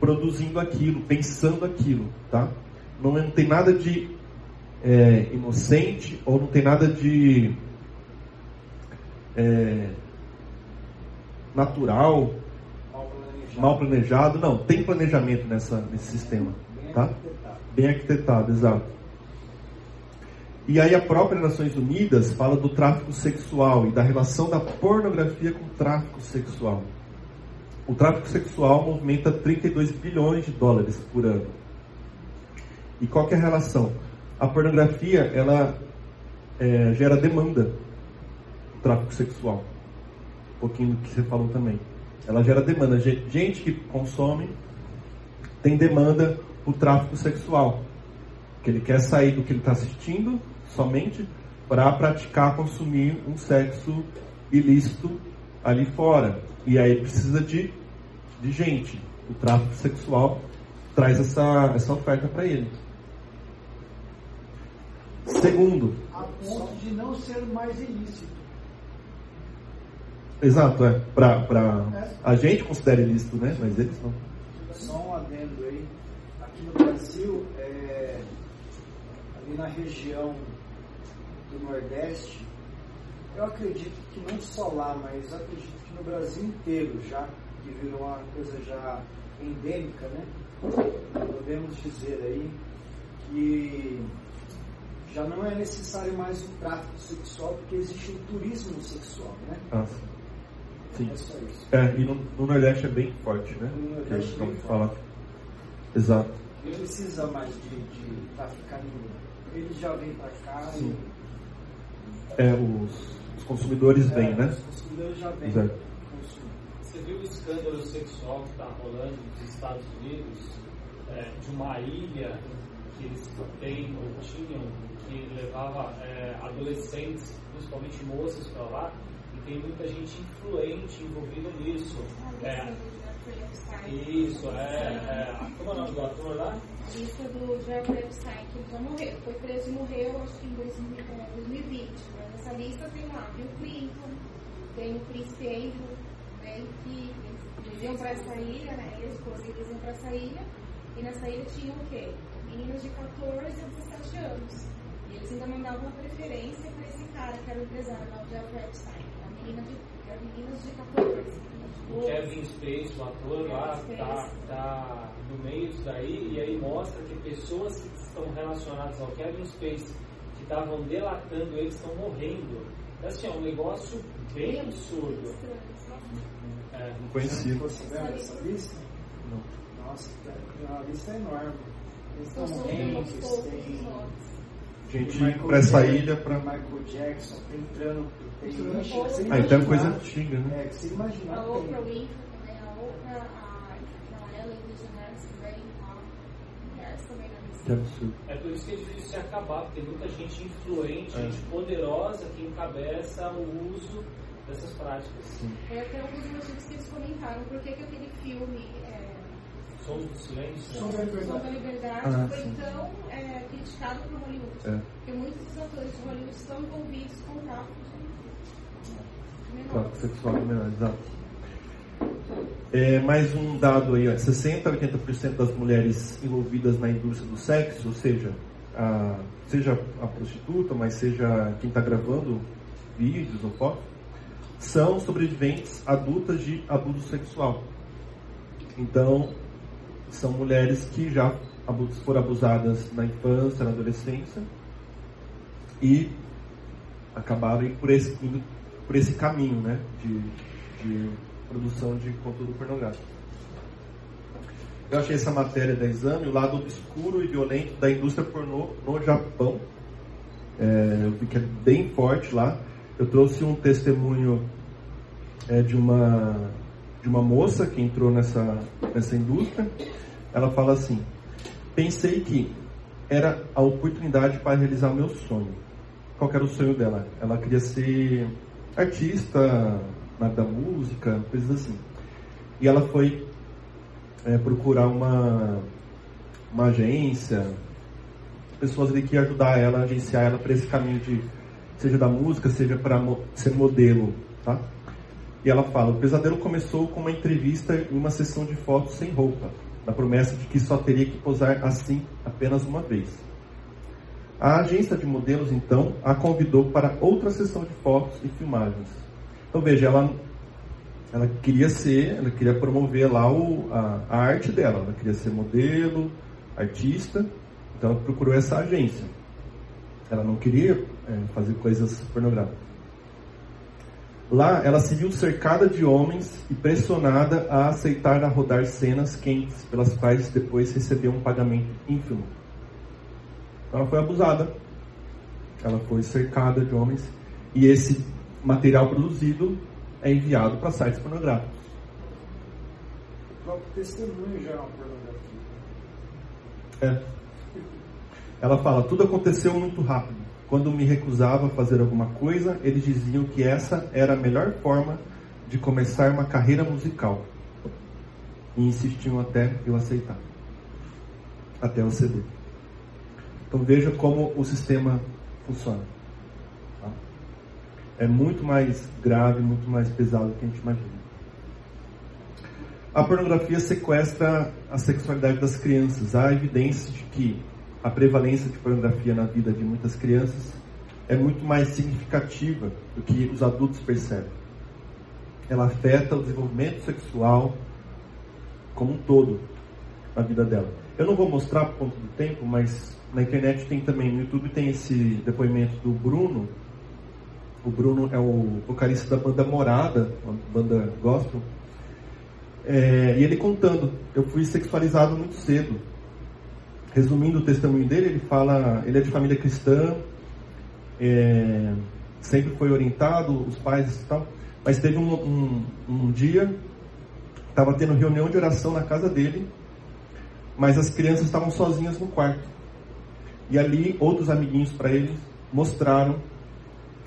produzindo aquilo, pensando aquilo, tá? Não, não tem nada de é, inocente ou não tem nada de é, natural, mal planejado. mal planejado. Não, tem planejamento nessa, nesse sistema, Bem tá? Arquitetado. Bem arquitetado, exato. E aí a própria Nações Unidas fala do tráfico sexual e da relação da pornografia com o tráfico sexual. O tráfico sexual movimenta 32 bilhões de dólares por ano. E qual é a relação? A pornografia, ela é, gera demanda do tráfico sexual. Um pouquinho do que você falou também. Ela gera demanda. Gente que consome tem demanda por tráfico sexual. Que ele quer sair do que ele está assistindo somente para praticar, consumir um sexo ilícito ali fora. E aí precisa de, de gente. O tráfico sexual traz essa, essa oferta para ele. Segundo. A ponto de não ser mais ilícito. Exato, é. Pra, pra, é. A gente considera ilícito, né? Mas eles não. Só um adendo aí. Aqui no Brasil, é, ali na região do Nordeste, eu acredito que não só lá, mas acredito que no Brasil inteiro já, que virou uma coisa já endêmica, né? Podemos dizer aí que já não é necessário mais o tráfico sexual, porque existe o turismo sexual, né? Ah, sim. É só isso. É, e no, no Nordeste é bem forte, né? No Nordeste é bem forte. Exato. Não precisa mais de, de traficar nenhum. Ele já vem para cá sim. e é, os consumidores vêm, né? Os consumidores já vêm. Exato. Você viu o escândalo sexual que está rolando nos Estados Unidos? É, de uma ilha que eles têm ou tinham, que levava é, adolescentes, principalmente moças, para lá, e tem muita gente influente envolvida nisso. É, isso, é, é. Como é o nome do ator lá? Isso do Jeffrey Epstein, que já morreu. Foi preso e morreu, acho que em 2000, é, 2020. Mas nessa lista tem lá Bill Clinton, tem o príncipe Andrew, né, que eles iam para essa ilha, né? Eles, eles iam para essa ilha, e nessa ilha tinham o quê? Meninas de 14 a 17 anos. E eles ainda mandavam uma preferência para esse cara, que era o empresário lá, o Jeffrey Epstein. A menina de, era meninas de 14. O Kevin Space, o ator lá, tá, tá no meio disso daí, e aí mostra que pessoas que estão relacionadas ao Kevin Space, estavam delatando eles, estão morrendo. Assim, é um negócio bem absurdo. É, Não conhecia. Você essa lista? Não. Nossa, é uma lista enorme. Eles estão morrendo. Gente pra essa ilha pra. Michael Jackson tá entrando. Tem, Ah, então é coisa antiga, né? É, que você imaginar. A tem. Oprah Winfrey também, a Oprah, a, a Ellen DeGeneres também, a mulheres Que absurdo. É por isso que é difícil se acabar, porque tem muita gente influente, É. gente poderosa que encabeça o uso dessas práticas. Foi até alguns motivos que eles comentaram. Por que, que aquele filme é, Som do silêncio. Som da Liberdade Ah, foi sim. tão é, criticado por Hollywood? É. Porque muitos dos atores de Hollywood estão envolvidos com tráfico de menores. Tráfico sexual de menores, exato. É, mais um dado aí, ó, 60 a 80% das mulheres envolvidas na indústria do sexo, ou seja, a, seja a prostituta, mas seja quem está gravando vídeos ou fotos, são sobreviventes adultas de abuso sexual. Então, são mulheres que já foram abusadas na infância, na adolescência e acabaram por esse, por esse caminho né, de, de produção de conteúdo pornográfico. Eu achei essa matéria da exame, o lado obscuro e violento da indústria pornô no Japão. É, eu vi que é bem forte lá. Eu trouxe um testemunho é, de, uma, de uma moça que entrou nessa, nessa indústria. Ela fala assim: Pensei que era a oportunidade para realizar meu sonho. Qual era o sonho dela? Ela queria ser artista na da música, coisas assim. E ela foi é, procurar uma, uma agência, pessoas ali que iam ajudar ela, agenciar ela para esse caminho de seja da música, seja para mo ser modelo, tá? E ela fala: o pesadelo começou com uma entrevista e uma sessão de fotos sem roupa, na promessa de que só teria que posar assim apenas uma vez. A agência de modelos então a convidou para outra sessão de fotos e filmagens. Então veja, ela ela queria ser, ela queria promover lá o, a, a arte dela, ela queria ser modelo, artista, então ela procurou essa agência. Ela não queria é, fazer coisas pornográficas. Lá, ela se viu cercada de homens e pressionada a aceitar a rodar cenas quentes, pelas quais depois recebeu um pagamento ínfimo. Ela foi abusada. Ela foi cercada de homens e esse material produzido é enviado para sites pornográficos. O próprio testemunho já é uma pornografia. É. Ela fala: tudo aconteceu muito rápido. Quando me recusava a fazer alguma coisa, eles diziam que essa era a melhor forma de começar uma carreira musical. E insistiam até eu aceitar. Até eu ceder. Então veja como o sistema funciona. É muito mais grave, muito mais pesado do que a gente imagina. A pornografia sequestra a sexualidade das crianças. Há evidências de que a prevalência de pornografia na vida de muitas crianças é muito mais significativa do que os adultos percebem. Ela afeta o desenvolvimento sexual como um todo na vida dela. Eu não vou mostrar por conta do tempo, mas na internet tem também, no YouTube tem esse depoimento do Bruno. O Bruno é o vocalista da banda Morada, uma banda gospel. É, e ele contando, eu fui sexualizado muito cedo. Resumindo o testemunho dele, ele fala, ele é de família cristã, é, sempre foi orientado, os pais e tal, mas teve um, um, um dia estava tendo reunião de oração na casa dele, mas as crianças estavam sozinhas no quarto. E ali, outros amiguinhos para ele mostraram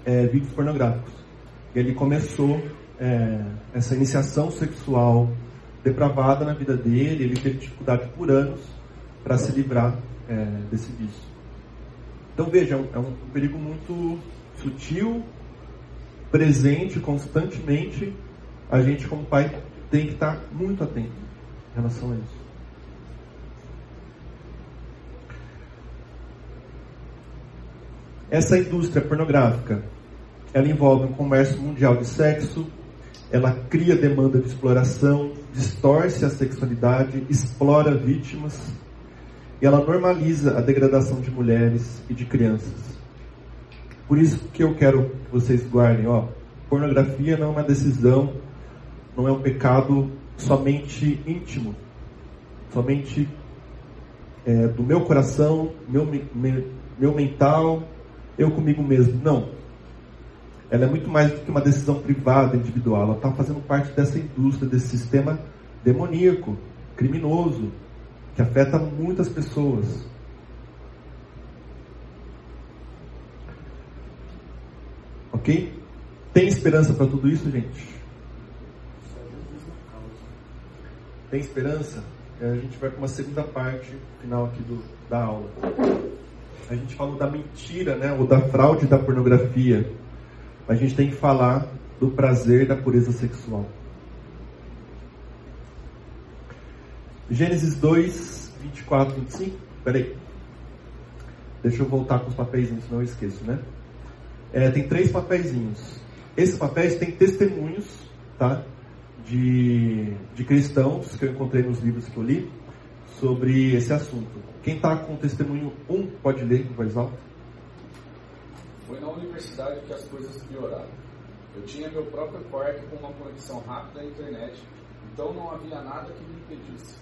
é, vídeos pornográficos. E ele começou é, essa iniciação sexual depravada na vida dele. Ele teve dificuldade por anos para se livrar é, desse vício. Então veja, é um, é um perigo muito sutil, presente constantemente. A gente, como pai, tem que estar muito atento em relação a isso. Essa indústria pornográfica, ela envolve um comércio mundial de sexo, ela cria demanda de exploração, distorce a sexualidade, explora vítimas e ela normaliza a degradação de mulheres e de crianças. Por isso que eu quero que vocês guardem, ó, pornografia não é uma decisão, não é um pecado somente íntimo, somente é, do meu coração, meu, meu, meu mental, eu comigo mesmo. Não. Ela é muito mais do que uma decisão privada, individual. Ela está fazendo parte dessa indústria, desse sistema demoníaco, criminoso, que afeta muitas pessoas. Ok? Tem esperança para tudo isso, gente? Tem esperança? A gente vai para uma segunda parte final aqui do, da aula. A gente falou da mentira, né, ou da fraude da pornografia. A gente tem que falar do prazer da pureza sexual. Gênesis 2, 24, 25. Peraí. Deixa eu voltar com os senão eu esqueço, né? É, tem três papeizinhos. Esses papéis têm testemunhos, tá? De, de cristãos que eu encontrei nos livros que eu li sobre esse assunto. Quem está com testemunho 1 um, pode ler em voz alta. Foi na universidade que as coisas pioraram. Eu tinha meu próprio quarto com uma conexão rápida à internet, então não havia nada que me impedisse.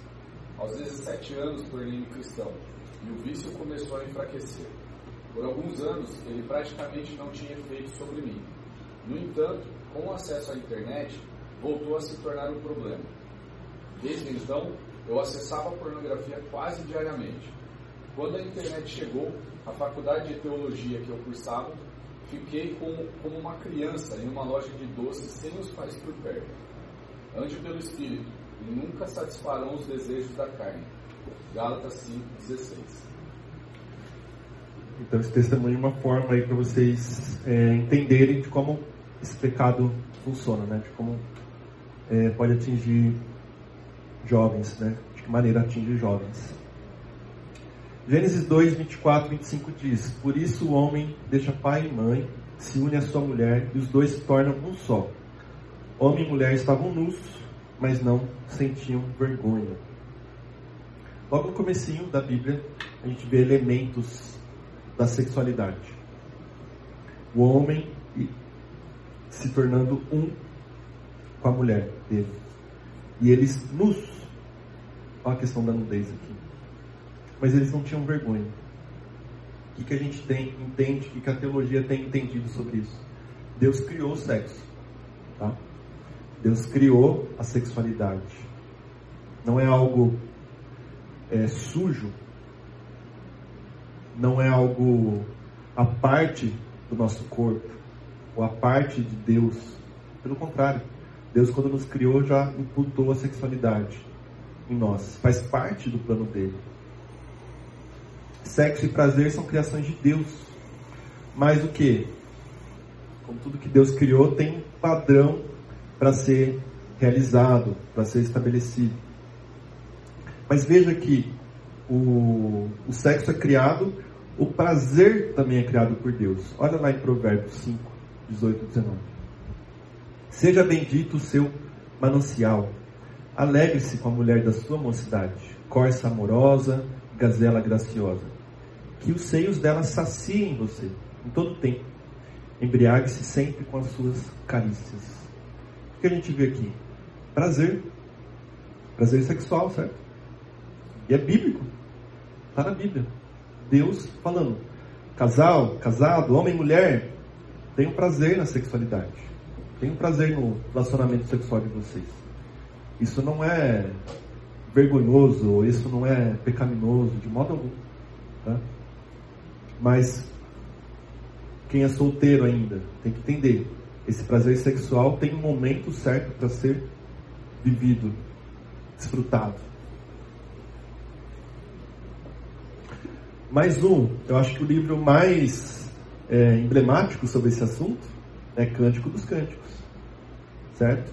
Aos 17 anos tornei-me cristão e o vício começou a enfraquecer. Por alguns anos ele praticamente não tinha efeito sobre mim. No entanto, com o acesso à internet, voltou a se tornar um problema. Desde então, eu acessava a pornografia quase diariamente. Quando a internet chegou, a faculdade de teologia que eu cursava, fiquei como, como uma criança em uma loja de doces sem os pais por perto. Ande pelo Espírito e nunca satisfarão os desejos da carne. Gálatas 5,16. Então esse testemunho é uma forma aí para vocês é, entenderem de como esse pecado funciona, né? De como é, pode atingir jovens, né? De que maneira atinge jovens. Gênesis 2, 24, 25 diz: Por isso o homem deixa pai e mãe, se une à sua mulher, e os dois se tornam um só. Homem e mulher estavam nus, mas não sentiam vergonha. Logo no comecinho da Bíblia, a gente vê elementos da sexualidade. O homem se tornando um com a mulher dele. E eles nus. Olha a questão da nudez aqui. Mas eles não tinham vergonha. O que, que a gente tem, entende, o que, que a teologia tem entendido sobre isso? Deus criou o sexo. Tá? Deus criou a sexualidade. Não é algo é, sujo. Não é algo a parte do nosso corpo. Ou a parte de Deus. Pelo contrário. Deus, quando nos criou, já imputou a sexualidade em nós. Faz parte do plano dele. Sexo e prazer são criações de Deus. Mas o que? Como tudo que Deus criou, tem um padrão para ser realizado, para ser estabelecido. Mas veja que o, o sexo é criado, o prazer também é criado por Deus. Olha lá em Provérbios 5, 18 e 19. Seja bendito o seu manancial. Alegre-se com a mulher da sua mocidade, corça amorosa, gazela graciosa. Que os seios dela saciem você em todo tempo. Embriague-se sempre com as suas carícias. O que a gente vê aqui? Prazer. Prazer sexual, certo? E é bíblico. Está na Bíblia. Deus falando. Casal, casado, homem e mulher, tenham prazer na sexualidade. Tenham prazer no relacionamento sexual de vocês. Isso não é vergonhoso, isso não é pecaminoso de modo algum. Tá? Mas quem é solteiro ainda tem que entender: esse prazer sexual tem um momento certo para ser vivido, desfrutado. Mais um, eu acho que o livro mais é, emblemático sobre esse assunto é Cântico dos Cânticos, certo?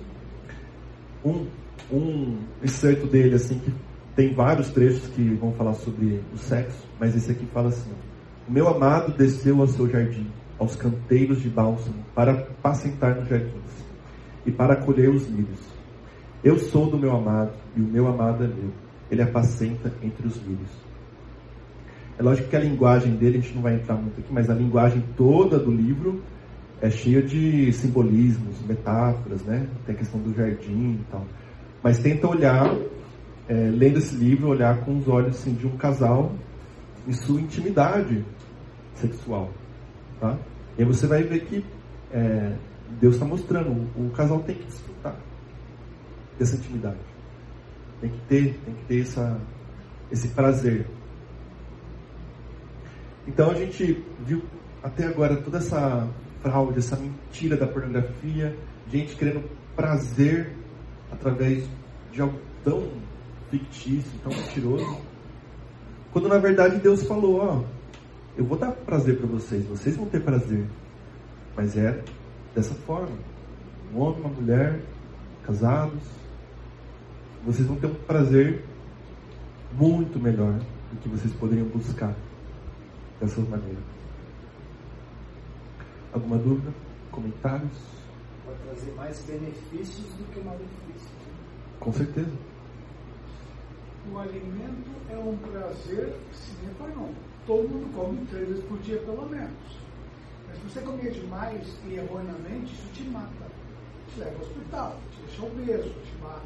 Um, um excerto dele, assim, que tem vários trechos que vão falar sobre o sexo, mas esse aqui fala assim: O meu amado desceu ao seu jardim, aos canteiros de bálsamo, para pacentar nos jardins e para colher os milhos. Eu sou do meu amado e o meu amado é meu. Ele apacenta entre os milhos. É lógico que a linguagem dele, a gente não vai entrar muito aqui, mas a linguagem toda do livro é cheia de simbolismos, metáforas, né? Tem a questão do jardim e tal. Mas tenta olhar, é, lendo esse livro, olhar com os olhos assim, de um casal em sua intimidade sexual. Tá? E aí você vai ver que é, Deus está mostrando, o, o casal tem que desfrutar dessa intimidade. Tem que ter, tem que ter essa, esse prazer. Então a gente viu até agora toda essa fraude, essa mentira da pornografia, gente querendo prazer através de algo tão fictício, tão mentiroso. Quando na verdade Deus falou, ó, eu vou dar prazer para vocês, vocês vão ter prazer. Mas é dessa forma. Um homem, uma mulher, casados, vocês vão ter um prazer muito melhor do que vocês poderiam buscar dessa maneira. Alguma dúvida? Comentários? Vai trazer mais benefícios do que malefícios. Com certeza. O alimento é um prazer, sim ou não. Todo mundo come três vezes por dia, pelo menos. Mas se você comer demais e erroneamente, isso te mata. Te leva ao hospital, te deixa obeso, te mata.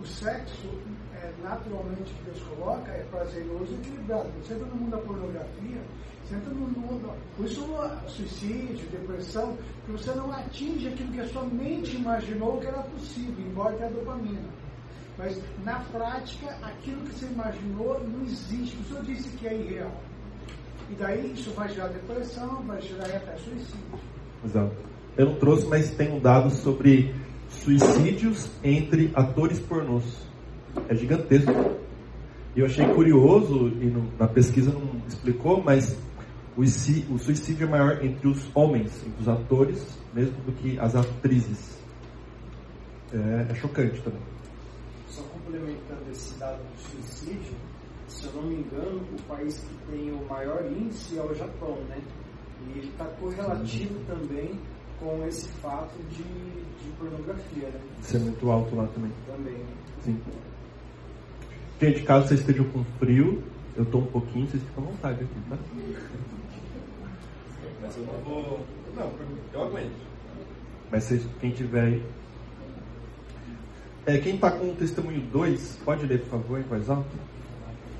O sexo, é, naturalmente, que Deus coloca, é prazeroso e equilibrado. Você entra no mundo da pornografia, você entra no mundo. Por isso, suicídio, depressão, que você não atinge aquilo que a sua mente imaginou que era possível, embora tenha dopamina. Mas, na prática, aquilo que você imaginou não existe. O senhor disse que é irreal. E daí isso vai gerar depressão, vai gerar até suicídio. Exato. Eu não trouxe, mas tem um dado sobre suicídios entre atores pornôs. É gigantesco. E eu achei curioso, e no, na pesquisa não explicou, mas o, o suicídio é maior entre os homens, entre os atores, mesmo do que as atrizes. É, é chocante também. Só complementando esse dado do suicídio, se eu não me engano, o país que tem o maior índice é o Japão, né? E ele está correlativo também com esse fato de, de pornografia, né? Isso é muito alto lá também. Também. Sim. Gente, caso vocês estejam com frio, eu estou um pouquinho, vocês ficam à vontade aqui, tá? Mas eu não vou. Não, eu aguento. Mas vocês, quem tiver aí. É, quem está com o testemunho 2, pode ler, por favor, em voz alta?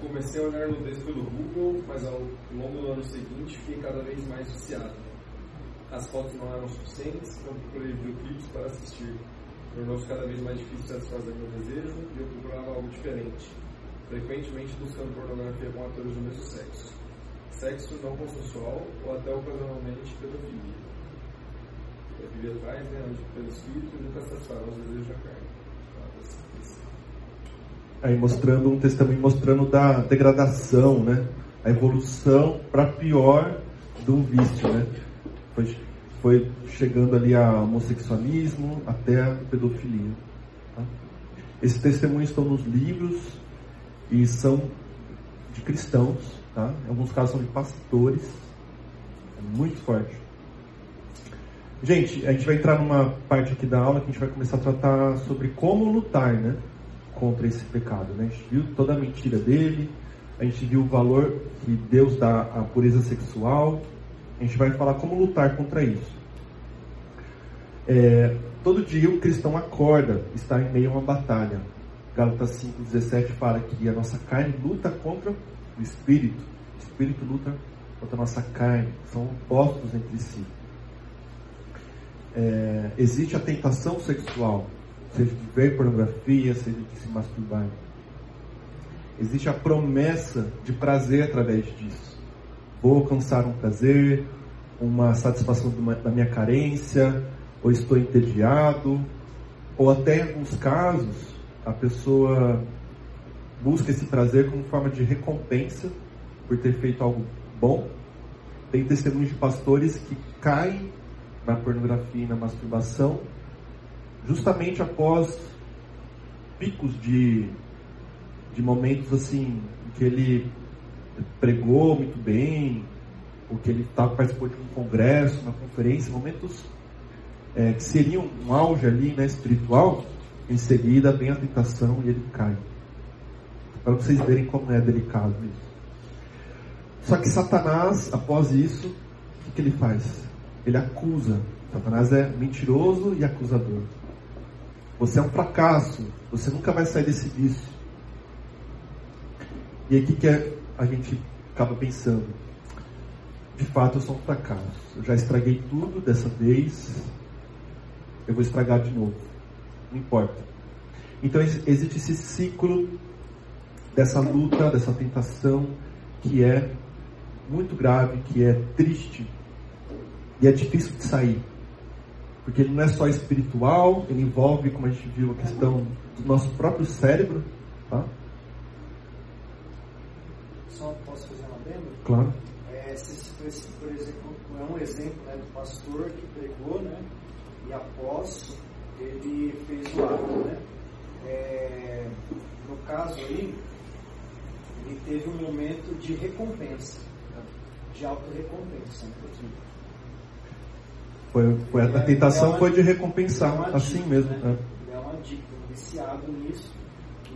Comecei a olhar nudez pelo Google, mas ao longo do ano seguinte fiquei cada vez mais viciado. As fotos não eram suficientes, então procurei videoclipes para assistir. Tornou-se cada vez mais difícil satisfazer meu desejo e eu procurava algo diferente, frequentemente buscando pornografia com atores do mesmo sexo. Sexo não consensual ou até ocasionalmente pedofilia. Pedofilia atrás, né, pelo espírito nunca satisfará os desejos da carne. Aí mostrando um testemunho mostrando da degradação, né? A evolução para pior do vício, né? Foi, foi chegando ali a homossexualismo até a pedofilia. Tá? Esses testemunhos estão nos livros e são de cristãos, tá? Em alguns casos são de pastores. É muito forte. Gente, a gente vai entrar numa parte aqui da aula que a gente vai começar a tratar sobre como lutar, né? Contra esse pecado. Né? A gente viu toda a mentira dele, a gente viu o valor que Deus dá à pureza sexual. A gente vai falar como lutar contra isso. É, todo dia o cristão acorda, está em meio a uma batalha. Gálatas 5,17 fala que a nossa carne luta contra o espírito. O espírito luta contra a nossa carne. São opostos entre si. É, existe a tentação sexual seja de ver pornografia, seja de se masturbar. Existe a promessa de prazer através disso. Vou alcançar um prazer, uma satisfação da minha carência, ou estou entediado, ou até em alguns casos a pessoa busca esse prazer como forma de recompensa por ter feito algo bom. Tem testemunhos de pastores que caem na pornografia e na masturbação justamente após picos de, de momentos assim que ele pregou muito bem, ou que ele tá, participou de um congresso, uma conferência, momentos é, que seriam um auge ali né, espiritual, em seguida vem a tentação e ele cai. Para vocês verem como é delicado isso. Só que Satanás, após isso, o que, que ele faz? Ele acusa. Satanás é mentiroso e acusador. Você é um fracasso. Você nunca vai sair desse vício. E o que, é, a gente acaba pensando? De fato, eu sou um fracasso. Eu já estraguei tudo dessa vez. Eu vou estragar de novo. Não importa. Então ex- existe esse ciclo dessa luta, dessa tentação que é muito grave, que é triste e é difícil de sair. Porque ele não é só espiritual, ele envolve, como a gente viu, a questão do nosso próprio cérebro. Tá? Só posso fazer uma adendo? Claro. É, se, por exemplo, é um exemplo né, do pastor que pregou, né? E após ele fez o ato, né? É, no caso aí, ele teve um momento de recompensa, né, de auto-recompensa. inclusive. Foi, foi, a tentação foi de recompensar, assim mesmo. né? Ele é um adicto, um viciado nisso.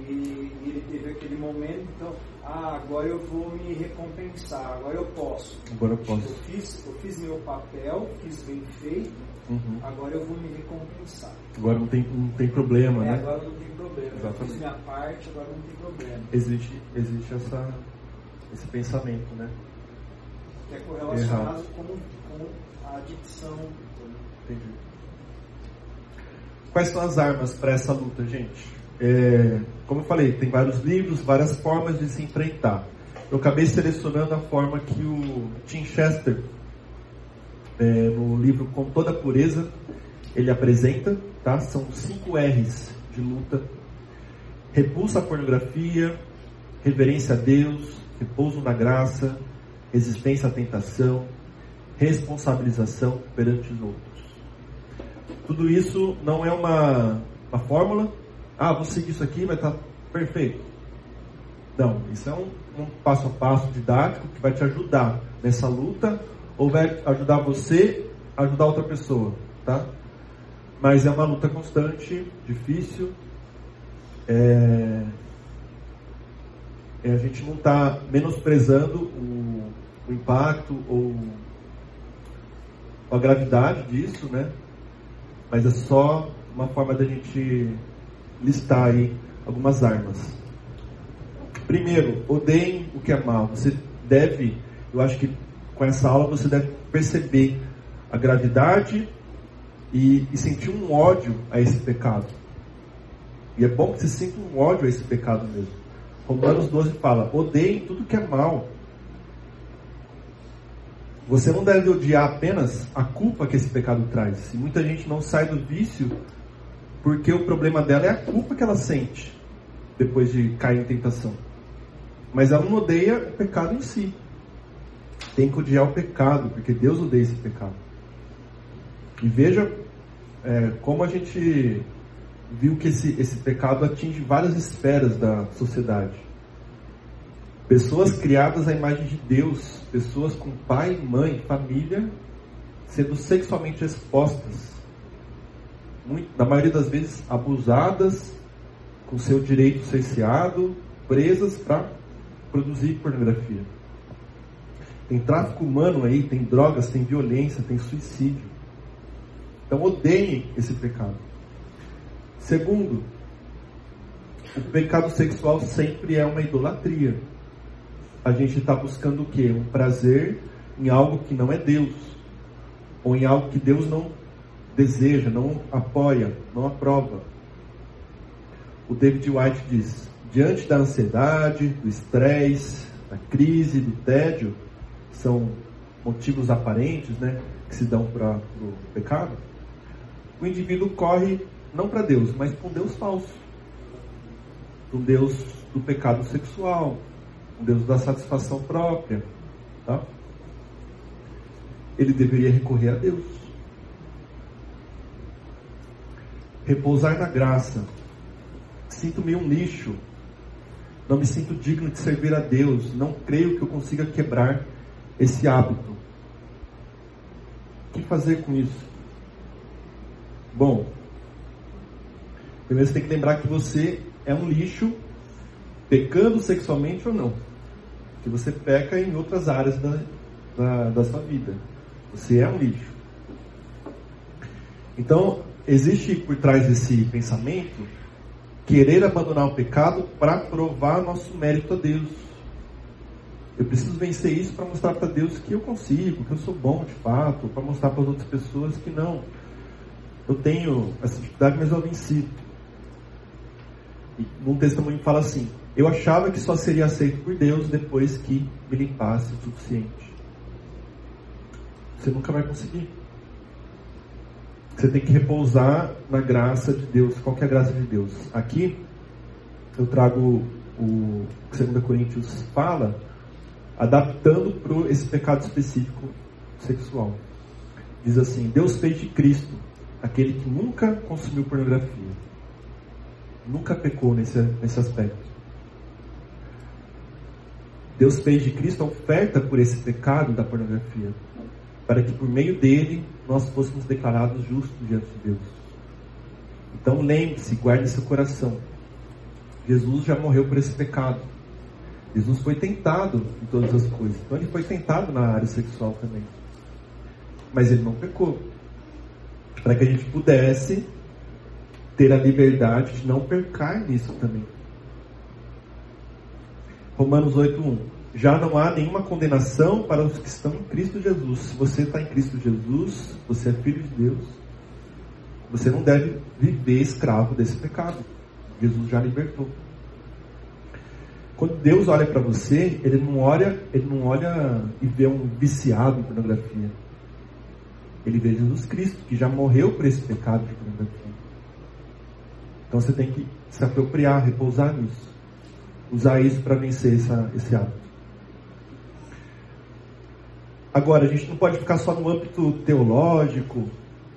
E, ele teve aquele momento, então, ah, agora eu vou me recompensar, agora eu posso. Agora eu posso. Eu fiz, eu fiz meu papel, fiz bem feito, Uhum. agora eu vou me recompensar. Agora não tem, não tem problema, É, né? agora não tem problema. Eu Exatamente. fiz minha parte, agora não tem problema. Existe, existe essa, esse pensamento, né? É correlacionado Errado. com, com a adicção. Entendi. Quais são as armas para essa luta, gente? É, como eu falei, tem vários livros, várias formas de se enfrentar. Eu acabei selecionando a forma que o Tim Chester, é, no livro Com Toda Pureza, ele apresenta, tá? São cinco R's de luta. Repulsa à pornografia, reverência a Deus, repouso na graça, resistência à tentação, responsabilização perante os outros. Tudo isso não é uma, uma fórmula. Ah, vou seguir isso aqui, vai estar perfeito. Não, isso é um, um passo a passo didático que vai te ajudar nessa luta ou vai ajudar você a ajudar outra pessoa, tá? Mas é uma luta constante, difícil. É, é, a gente não está menosprezando o, o impacto ou a gravidade disso, né? Mas é só uma forma da gente listar aí algumas armas. Primeiro, odeiem o que é mal. Você deve, eu acho que com essa aula você deve perceber a gravidade e, e sentir um ódio a esse pecado. E é bom que você sinta um ódio a esse pecado mesmo. Romanos 12 fala: odeiem tudo que é mal. Você não deve odiar apenas a culpa que esse pecado traz. E muita gente não sai do vício porque o problema dela é a culpa que ela sente depois de cair em tentação. Mas ela não odeia o pecado em si. Tem que odiar o pecado, porque Deus odeia esse pecado. E veja é, como a gente viu que esse, esse pecado atinge várias esferas da sociedade. Pessoas criadas à imagem de Deus, pessoas com pai, mãe, família, sendo sexualmente expostas. Muito, na maioria das vezes abusadas, com seu direito cerceado, presas para produzir pornografia. Tem tráfico humano aí, tem drogas, tem violência, tem suicídio. Então odeiem esse pecado. Segundo, o pecado sexual sempre é uma idolatria. A gente está buscando o quê? Um prazer em algo que não é Deus. Ou em algo que Deus não deseja, não apoia, não aprova. O David White diz: diante da ansiedade, do estresse, da crise, do tédio, são motivos aparentes, né, que se dão para o pecado. O indivíduo corre não para Deus, mas para um Deus falso, um Deus do pecado sexual, Deus da satisfação própria, tá? Ele deveria recorrer a Deus. Repousar na graça. Sinto-me um lixo. Não me sinto digno de servir a Deus. Não creio que eu consiga quebrar esse hábito. O que fazer com isso? Bom, primeiro você tem que lembrar que você é um lixo, pecando sexualmente ou não. Que você peca em outras áreas da, da, da sua vida. Você é um lixo. Então, existe por trás desse pensamento querer abandonar o pecado para provar nosso mérito a Deus. Eu preciso vencer isso para mostrar para Deus que eu consigo, que eu sou bom de fato, para mostrar para as outras pessoas que não. Eu tenho essa dificuldade, mas eu venci. E num testemunho fala assim: Eu achava que só seria aceito por Deus depois que me limpasse o suficiente. Você nunca vai conseguir. Você tem que repousar na graça de Deus. Qual é a graça de Deus? Aqui eu trago o que 2 Coríntios fala, adaptando para esse pecado específico sexual. Diz assim: Deus fez de Cristo aquele que nunca consumiu pornografia, nunca pecou nesse, nesse aspecto. Deus fez de Cristo a oferta por esse pecado da pornografia para que por meio dele nós fôssemos declarados justos diante de Deus. Então lembre-se, guarde seu coração. Jesus já morreu por esse pecado. Jesus foi tentado em todas as coisas. Então ele foi tentado na área sexual também. Mas ele não pecou. Para que a gente pudesse ter a liberdade de não pecar nisso também. Romanos 8:1 já não há nenhuma condenação para os que estão em Cristo Jesus. Se você está em Cristo Jesus, você é filho de Deus. Você não deve viver escravo desse pecado. Jesus já libertou. Quando Deus olha para você, ele não olha, ele não olha e vê um viciado em pornografia. Ele vê Jesus Cristo, que já morreu por esse pecado de pornografia. Então você tem que se apropriar, repousar nisso. Usar isso para vencer essa, esse hábito. Agora, a gente não pode ficar só no âmbito teológico,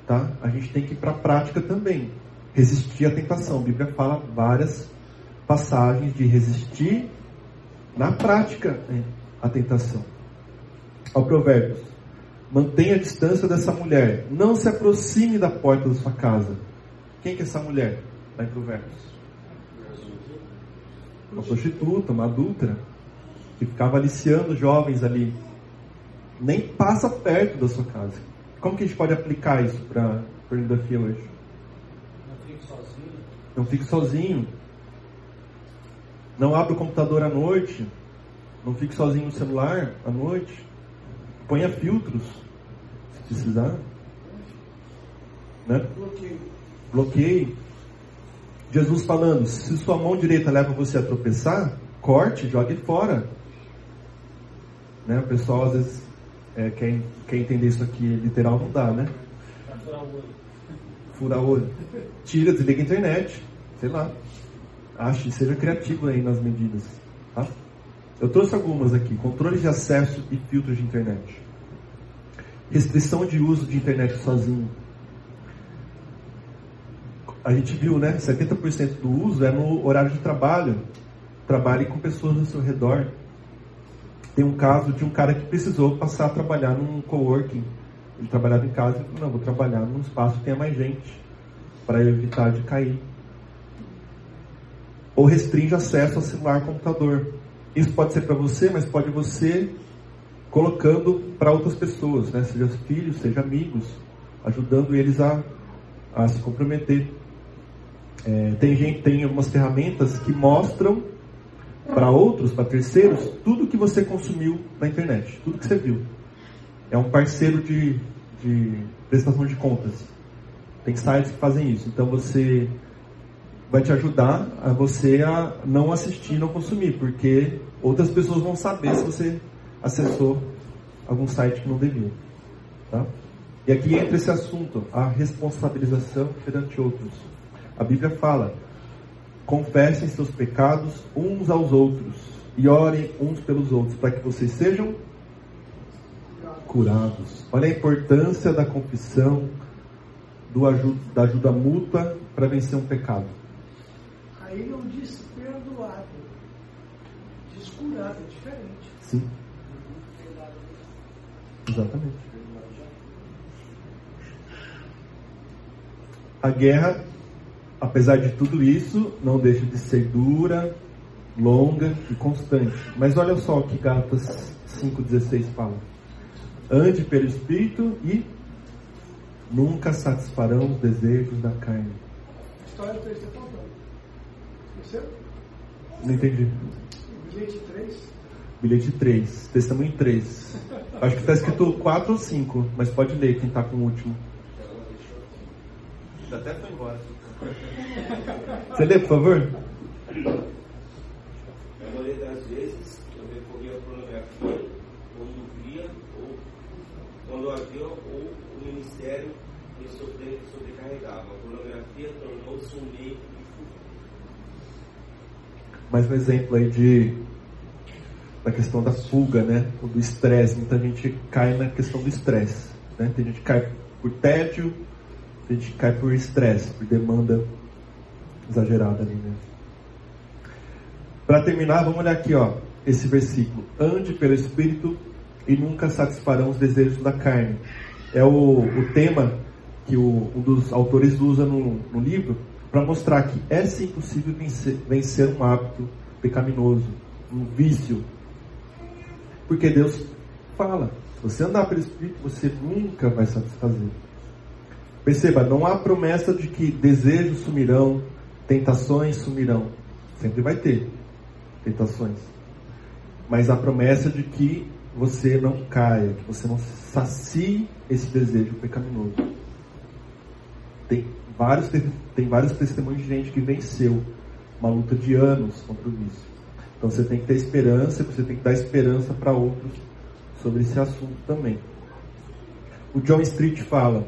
tá? A gente tem que ir para a prática também. Resistir à tentação. A Bíblia fala várias passagens de resistir na prática né, à tentação. Ao Provérbios. Mantenha a distância dessa mulher. Não se aproxime da porta da sua casa. Quem que é essa mulher? Lá em Provérbios. Uma prostituta, uma adúltera, que ficava aliciando jovens ali nem passa perto da sua casa. Como que a gente pode aplicar isso para pornografia hoje? Não fique sozinho. Não fique sozinho. Não abra o computador à noite. Não fique sozinho no celular à noite. Ponha filtros, se precisar. Né? Bloqueio. Bloqueie. Jesus falando, se sua mão direita leva você a tropeçar, corte, jogue fora. Né? O pessoal às vezes é, quer, quer entender isso aqui literal não dá, né? Furar o olho. Tira, desliga a internet. Sei lá. Ache, seja criativo aí nas medidas. Tá? Eu trouxe algumas aqui. Controle de acesso e filtros de internet. Restrição de uso de internet sozinho. A gente viu, né? 70% do uso é no horário de trabalho. Trabalhe com pessoas ao seu redor. Tem um caso de um cara que precisou passar a trabalhar num coworking. Ele trabalhava em casa e falou, não, vou trabalhar num espaço que tenha mais gente, para evitar de cair. Ou restringe acesso ao celular computador. Isso pode ser para você, mas pode você colocando para outras pessoas, né? seja filhos, seja amigos, ajudando eles a, a se comprometer. É, tem gente, tem algumas ferramentas que mostram para outros, para terceiros, tudo que você consumiu na internet, tudo que você viu. É um parceiro de, de prestação de contas. Tem sites que fazem isso. Então você vai te ajudar a você a não assistir, não consumir, porque outras pessoas vão saber se você acessou algum site que não devia. Tá? E aqui entra esse assunto, a responsabilização perante outros. A Bíblia fala: confessem seus pecados uns aos outros e orem uns pelos outros, para que vocês sejam curados. Olha a importância da confissão, do ajuda, da ajuda mútua para vencer um pecado. Aí não diz perdoado, diz curado, é diferente. Sim. Exatamente. A guerra, apesar de tudo isso, não deixa de ser dura, longa e constante. Mas olha só o que Gálatas 5,16 fala. Ande pelo Espírito e nunca satisfarão os desejos da carne. História 3 está faltando. Esqueceu? Não entendi. Bilhete 3. Bilhete 3, testemunho 3. Acho que está escrito 4 ou 5, mas pode ler quem está com o último. Até foi embora. Você lê, por favor? A maioria das vezes eu recorria à pornografia quando via ou quando havia ou o ministério me sobre, sobrecarregava. A pornografia tornou-se um meio de Mais um exemplo aí de da questão da fuga, né? Ou do estresse. Muita gente cai na questão do estresse. Né? Tem gente que cai por tédio, tem gente cai por estresse, por demanda exagerada ali, né? Para terminar, vamos olhar aqui, ó, esse versículo. Ande pelo Espírito e nunca satisfarão os desejos da carne. É o, o tema que o, um dos autores usa no, no livro para mostrar que é sim possível vencer, vencer um hábito pecaminoso, um vício. Porque Deus fala, se você andar pelo Espírito, você nunca vai satisfazer. Perceba, não há promessa de que desejos sumirão, tentações sumirão. Sempre vai ter tentações. Mas a promessa de que você não caia, que você não sacie esse desejo pecaminoso. Tem vários, tem vários testemunhos de gente que venceu uma luta de anos contra o vício. Então você tem que ter esperança, você tem que dar esperança para outros sobre esse assunto também. O John Street fala: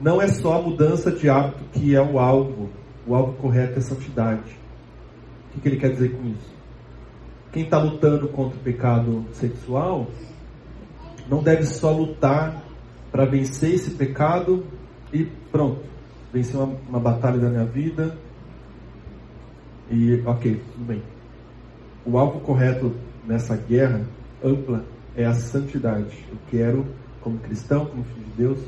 não é só a mudança de hábito que é o alvo, o alvo correto é santidade. O que, que ele quer dizer com isso? Quem está lutando contra o pecado sexual não deve só lutar para vencer esse pecado e pronto, vencer uma, uma batalha da minha vida e ok, tudo bem. O alvo correto nessa guerra ampla é a santidade. Eu quero, como cristão, como filho de Deus,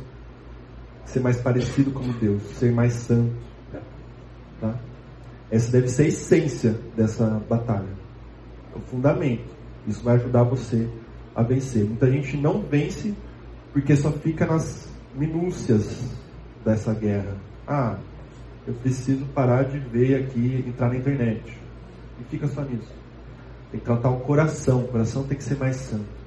ser mais parecido com Deus, ser mais santo. Tá? Essa deve ser a essência dessa batalha. É o fundamento. Isso vai ajudar você a vencer. Muita gente não vence porque só fica nas minúcias dessa guerra. Ah, eu preciso parar de ver aqui, entrar na internet. E fica só nisso. Tem que tratar o coração. O coração tem que ser mais santo.